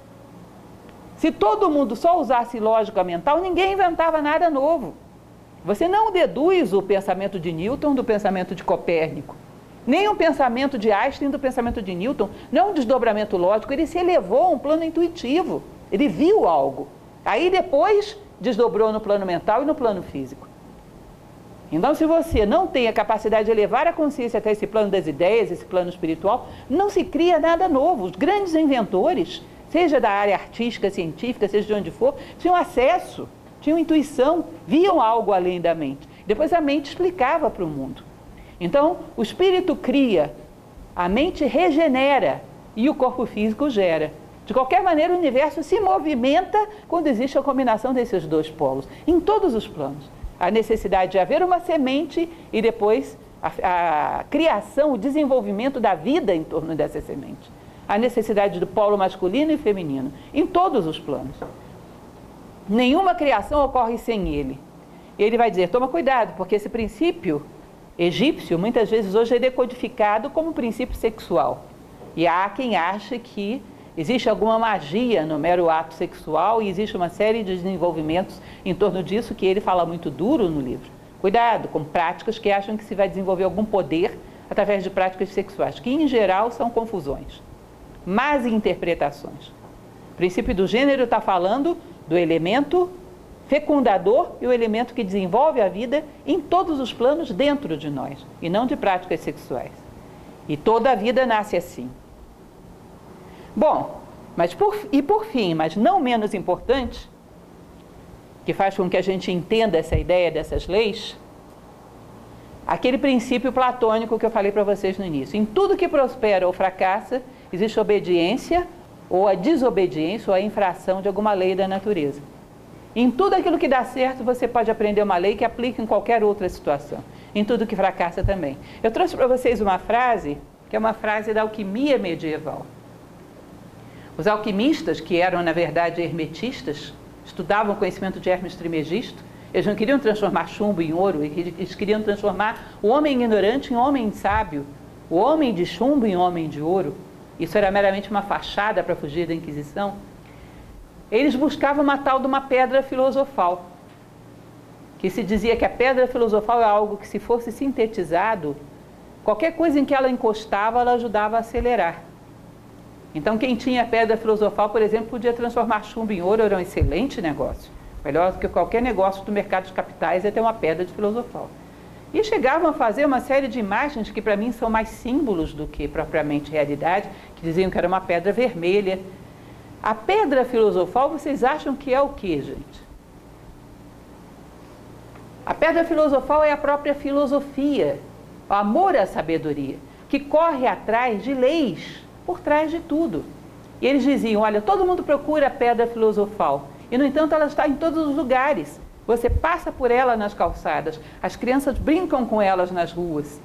Se todo mundo só usasse lógica mental, ninguém inventava nada novo. Você não deduz o pensamento de Newton do pensamento de Copérnico, nem o pensamento de Einstein do pensamento de Newton. Não é um desdobramento lógico, ele se elevou a um plano intuitivo. Ele viu algo. Aí depois desdobrou no plano mental e no plano físico. Então, se você não tem a capacidade de elevar a consciência até esse plano das ideias, esse plano espiritual, não se cria nada novo. Os grandes inventores seja da área artística, científica, seja de onde for, tinham acesso, tinham intuição, viam algo além da mente. Depois a mente explicava para o mundo. Então, o espírito cria, a mente regenera e o corpo físico gera. De qualquer maneira, o universo se movimenta quando existe a combinação desses dois polos, em todos os planos. A necessidade de haver uma semente e depois a, a criação, o desenvolvimento da vida em torno dessa semente a necessidade do polo masculino e feminino, em todos os planos. Nenhuma criação ocorre sem ele. E ele vai dizer: toma cuidado, porque esse princípio egípcio, muitas vezes hoje é decodificado como princípio sexual. E há quem ache que existe alguma magia no mero ato sexual e existe uma série de desenvolvimentos em torno disso que ele fala muito duro no livro. Cuidado com práticas que acham que se vai desenvolver algum poder através de práticas sexuais, que em geral são confusões más interpretações. O princípio do gênero está falando do elemento fecundador e o elemento que desenvolve a vida em todos os planos dentro de nós, e não de práticas sexuais. E toda a vida nasce assim. Bom, mas por, e por fim, mas não menos importante, que faz com que a gente entenda essa ideia dessas leis, aquele princípio platônico que eu falei para vocês no início. Em tudo que prospera ou fracassa, existe obediência ou a desobediência ou a infração de alguma lei da natureza. Em tudo aquilo que dá certo, você pode aprender uma lei que aplica em qualquer outra situação. Em tudo que fracassa também. Eu trouxe para vocês uma frase, que é uma frase da alquimia medieval. Os alquimistas, que eram na verdade hermetistas, estudavam o conhecimento de Hermes Trimegisto, eles não queriam transformar chumbo em ouro, eles queriam transformar o homem ignorante em homem sábio, o homem de chumbo em homem de ouro. Isso era meramente uma fachada para fugir da Inquisição. Eles buscavam uma tal de uma pedra filosofal, que se dizia que a pedra filosofal é algo que, se fosse sintetizado, qualquer coisa em que ela encostava, ela ajudava a acelerar. Então, quem tinha pedra filosofal, por exemplo, podia transformar chumbo em ouro, era um excelente negócio. Melhor do que qualquer negócio do mercado de capitais é ter uma pedra de filosofal. E chegavam a fazer uma série de imagens que, para mim, são mais símbolos do que propriamente realidade, que diziam que era uma pedra vermelha. A pedra filosofal, vocês acham que é o que, gente? A pedra filosofal é a própria filosofia, o amor à sabedoria, que corre atrás de leis, por trás de tudo. E eles diziam: olha, todo mundo procura a pedra filosofal, e no entanto ela está em todos os lugares. Você passa por ela nas calçadas, as crianças brincam com elas nas ruas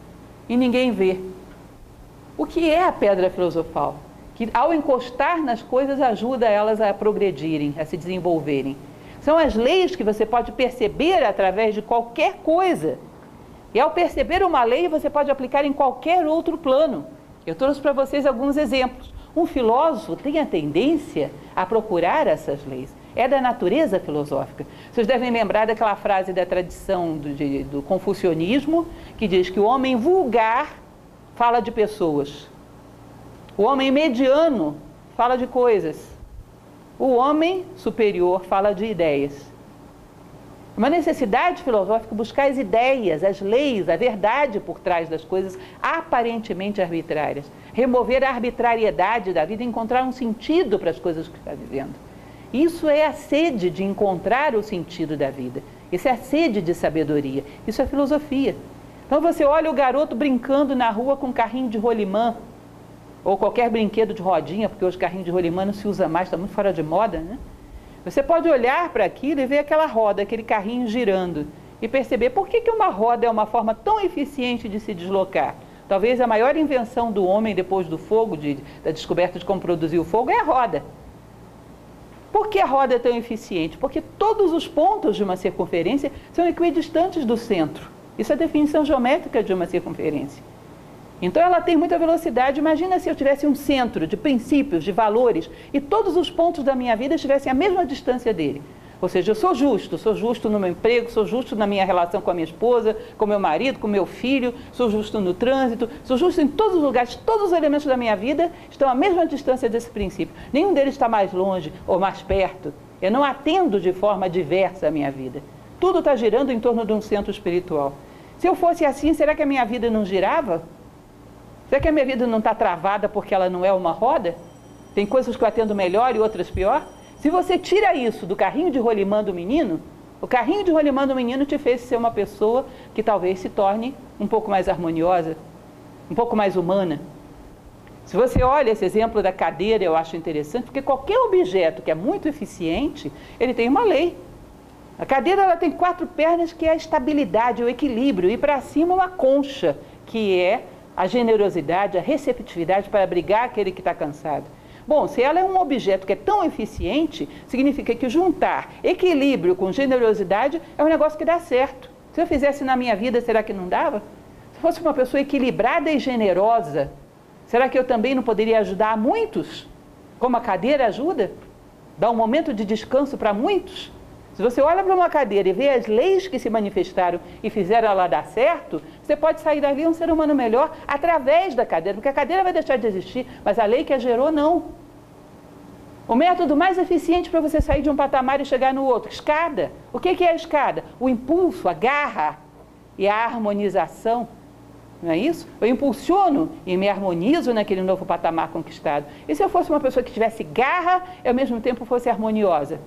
e ninguém vê. O que é a pedra filosofal? Que ao encostar nas coisas ajuda elas a progredirem, a se desenvolverem. São as leis que você pode perceber através de qualquer coisa. E ao perceber uma lei, você pode aplicar em qualquer outro plano. Eu trouxe para vocês alguns exemplos. Um filósofo tem a tendência a procurar essas leis. É da natureza filosófica. Vocês devem lembrar daquela frase da tradição do, de, do confucionismo, que diz que o homem vulgar fala de pessoas, o homem mediano fala de coisas, o homem superior fala de ideias. Uma necessidade filosófica buscar as ideias, as leis, a verdade por trás das coisas aparentemente arbitrárias. Remover a arbitrariedade da vida encontrar um sentido para as coisas que está vivendo. Isso é a sede de encontrar o sentido da vida. Isso é a sede de sabedoria. Isso é filosofia. Então você olha o garoto brincando na rua com um carrinho de rolimã, ou qualquer brinquedo de rodinha, porque hoje carrinho de rolimã não se usa mais, está muito fora de moda, né? Você pode olhar para aquilo e ver aquela roda, aquele carrinho girando e perceber por que, que uma roda é uma forma tão eficiente de se deslocar. Talvez a maior invenção do homem depois do fogo, de, da descoberta de como produzir o fogo, é a roda. Por que a roda é tão eficiente? Porque todos os pontos de uma circunferência são equidistantes do centro. Isso é a definição geométrica de uma circunferência. Então ela tem muita velocidade. Imagina se eu tivesse um centro de princípios, de valores, e todos os pontos da minha vida estivessem à mesma distância dele. Ou seja, eu sou justo, sou justo no meu emprego, sou justo na minha relação com a minha esposa, com meu marido, com meu filho, sou justo no trânsito, sou justo em todos os lugares, todos os elementos da minha vida estão à mesma distância desse princípio. Nenhum deles está mais longe ou mais perto. Eu não atendo de forma diversa a minha vida. Tudo está girando em torno de um centro espiritual. Se eu fosse assim, será que a minha vida não girava? Será que a minha vida não está travada porque ela não é uma roda? Tem coisas que eu atendo melhor e outras pior? Se você tira isso do carrinho de rolimã do menino, o carrinho de rolimã do menino te fez ser uma pessoa que talvez se torne um pouco mais harmoniosa, um pouco mais humana. Se você olha esse exemplo da cadeira, eu acho interessante, porque qualquer objeto que é muito eficiente, ele tem uma lei. A cadeira ela tem quatro pernas que é a estabilidade, o equilíbrio, e para cima uma concha, que é a generosidade, a receptividade para abrigar aquele que está cansado. Bom, se ela é um objeto que é tão eficiente, significa que juntar equilíbrio com generosidade é um negócio que dá certo. Se eu fizesse na minha vida, será que não dava? Se fosse uma pessoa equilibrada e generosa, será que eu também não poderia ajudar muitos? Como a cadeira ajuda? Dá um momento de descanso para muitos? Se você olha para uma cadeira e vê as leis que se manifestaram e fizeram ela dar certo, você pode sair dali um ser humano melhor através da cadeira, porque a cadeira vai deixar de existir, mas a lei que a gerou não. O método mais eficiente para você sair de um patamar e chegar no outro, escada. O que é a escada? O impulso, a garra e a harmonização. Não é isso? Eu impulsiono e me harmonizo naquele novo patamar conquistado. E se eu fosse uma pessoa que tivesse garra e ao mesmo tempo fosse harmoniosa?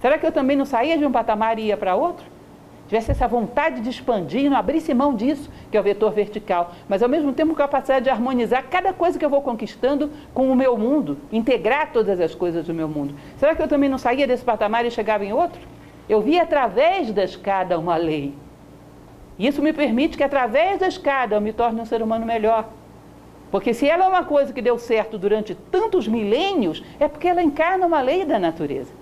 Será que eu também não saía de um patamar e ia para outro? Tivesse essa vontade de expandir, não abrisse mão disso, que é o vetor vertical, mas ao mesmo tempo capacidade de harmonizar cada coisa que eu vou conquistando com o meu mundo, integrar todas as coisas do meu mundo. Será que eu também não saía desse patamar e chegava em outro? Eu vi através da escada uma lei. E isso me permite que através da escada eu me torne um ser humano melhor. Porque se ela é uma coisa que deu certo durante tantos milênios, é porque ela encarna uma lei da natureza.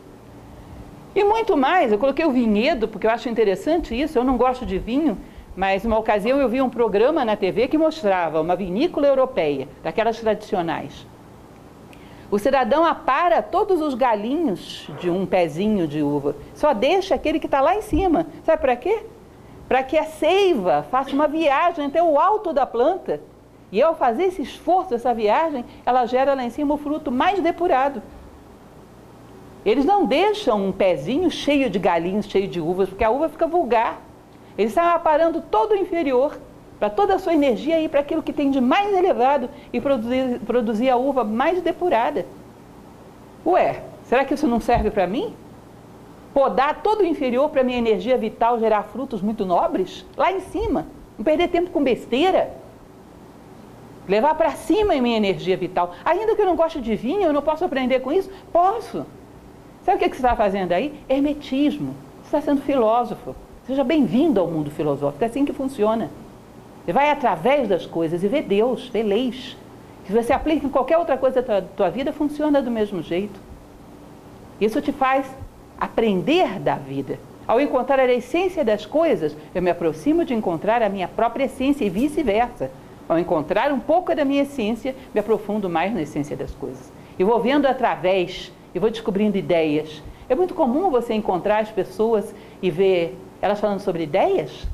E muito mais, eu coloquei o vinhedo, porque eu acho interessante isso, eu não gosto de vinho, mas uma ocasião eu vi um programa na TV que mostrava uma vinícola europeia, daquelas tradicionais. O cidadão apara todos os galinhos de um pezinho de uva, só deixa aquele que está lá em cima. Sabe para quê? Para que a seiva faça uma viagem até o alto da planta e ao fazer esse esforço, essa viagem, ela gera lá em cima o fruto mais depurado. Eles não deixam um pezinho cheio de galinhos, cheio de uvas, porque a uva fica vulgar. Eles estão aparando todo o inferior, para toda a sua energia ir para aquilo que tem de mais elevado e produzir, produzir a uva mais depurada. Ué, será que isso não serve para mim? Podar todo o inferior para minha energia vital gerar frutos muito nobres? Lá em cima. Não perder tempo com besteira levar para cima a minha energia vital. Ainda que eu não goste de vinho, eu não posso aprender com isso? Posso. Sabe o que você está fazendo aí? Hermetismo. Você está sendo filósofo. Seja bem-vindo ao mundo filosófico. É assim que funciona. Você vai através das coisas e vê Deus, vê leis. Se você aplica em qualquer outra coisa da tua vida, funciona do mesmo jeito. Isso te faz aprender da vida. Ao encontrar a essência das coisas, eu me aproximo de encontrar a minha própria essência e vice-versa. Ao encontrar um pouco da minha essência, me aprofundo mais na essência das coisas. E vou vendo através, e vou descobrindo ideias. É muito comum você encontrar as pessoas e ver elas falando sobre ideias.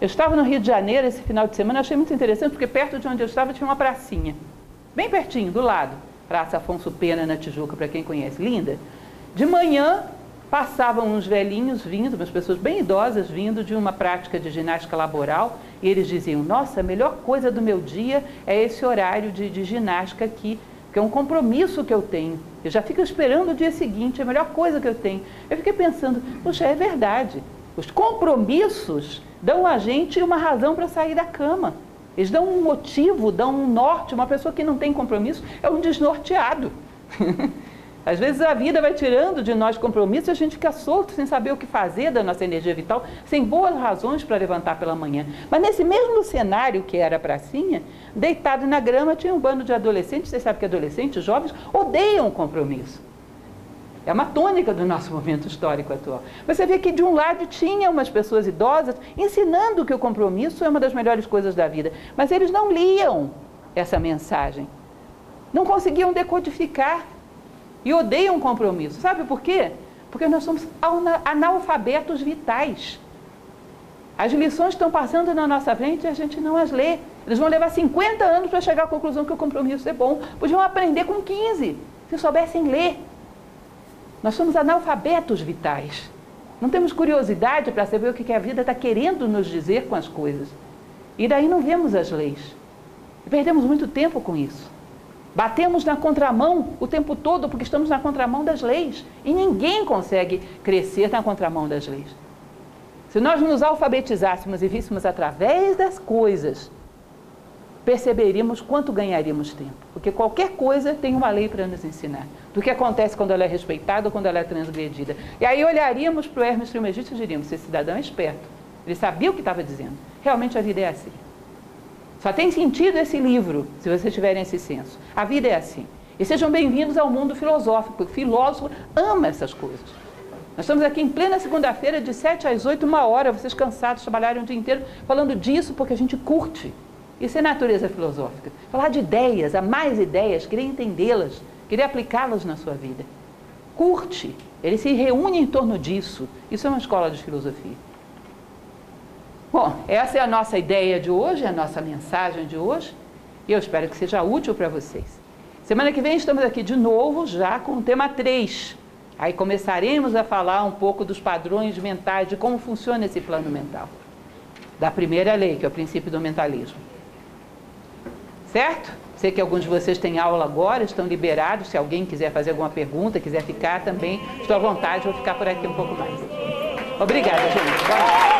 Eu estava no Rio de Janeiro esse final de semana, achei muito interessante, porque perto de onde eu estava tinha uma pracinha. Bem pertinho, do lado. Praça Afonso Pena, na Tijuca, para quem conhece. Linda. De manhã, passavam uns velhinhos vindo, umas pessoas bem idosas vindo de uma prática de ginástica laboral, e eles diziam: Nossa, a melhor coisa do meu dia é esse horário de, de ginástica aqui, que é um compromisso que eu tenho. Eu já fico esperando o dia seguinte, é a melhor coisa que eu tenho. Eu fiquei pensando: Puxa, é verdade. Os compromissos dão a gente uma razão para sair da cama. Eles dão um motivo, dão um norte. Uma pessoa que não tem compromisso é um desnorteado. [LAUGHS] Às vezes a vida vai tirando de nós compromissos e a gente fica solto sem saber o que fazer da nossa energia vital, sem boas razões para levantar pela manhã. Mas nesse mesmo cenário que era a pracinha, deitado na grama tinha um bando de adolescentes, você sabe que adolescentes, jovens, odeiam o compromisso. É uma tônica do nosso momento histórico atual. Você vê que de um lado tinha umas pessoas idosas ensinando que o compromisso é uma das melhores coisas da vida, mas eles não liam essa mensagem. Não conseguiam decodificar e odeiam compromisso. Sabe por quê? Porque nós somos analfabetos vitais. As lições estão passando na nossa frente e a gente não as lê. Eles vão levar 50 anos para chegar à conclusão que o compromisso é bom. Podiam aprender com 15, se soubessem ler. Nós somos analfabetos vitais. Não temos curiosidade para saber o que a vida está querendo nos dizer com as coisas. E daí não vemos as leis. Perdemos muito tempo com isso. Batemos na contramão o tempo todo porque estamos na contramão das leis. E ninguém consegue crescer na contramão das leis. Se nós nos alfabetizássemos e víssemos através das coisas, perceberíamos quanto ganharíamos tempo. Porque qualquer coisa tem uma lei para nos ensinar. Do que acontece quando ela é respeitada ou quando ela é transgredida. E aí olharíamos para o Hermes Trismegisto e diríamos: esse cidadão é esperto. Ele sabia o que estava dizendo. Realmente a vida é assim. Só tem sentido esse livro, se vocês tiverem esse senso. A vida é assim. E sejam bem-vindos ao mundo filosófico, o filósofo ama essas coisas. Nós estamos aqui em plena segunda-feira, de 7 às 8, uma hora, vocês cansados, trabalharem o dia inteiro falando disso porque a gente curte. Isso é natureza filosófica. Falar de ideias, a mais ideias, querer entendê-las, querer aplicá-las na sua vida. Curte. Ele se reúne em torno disso. Isso é uma escola de filosofia. Bom, essa é a nossa ideia de hoje, a nossa mensagem de hoje, e eu espero que seja útil para vocês. Semana que vem estamos aqui de novo, já com o tema 3. Aí começaremos a falar um pouco dos padrões mentais, de como funciona esse plano mental. Da primeira lei, que é o princípio do mentalismo. Certo? Sei que alguns de vocês têm aula agora, estão liberados. Se alguém quiser fazer alguma pergunta, quiser ficar também, estou à vontade, vou ficar por aqui um pouco mais. Obrigada, gente.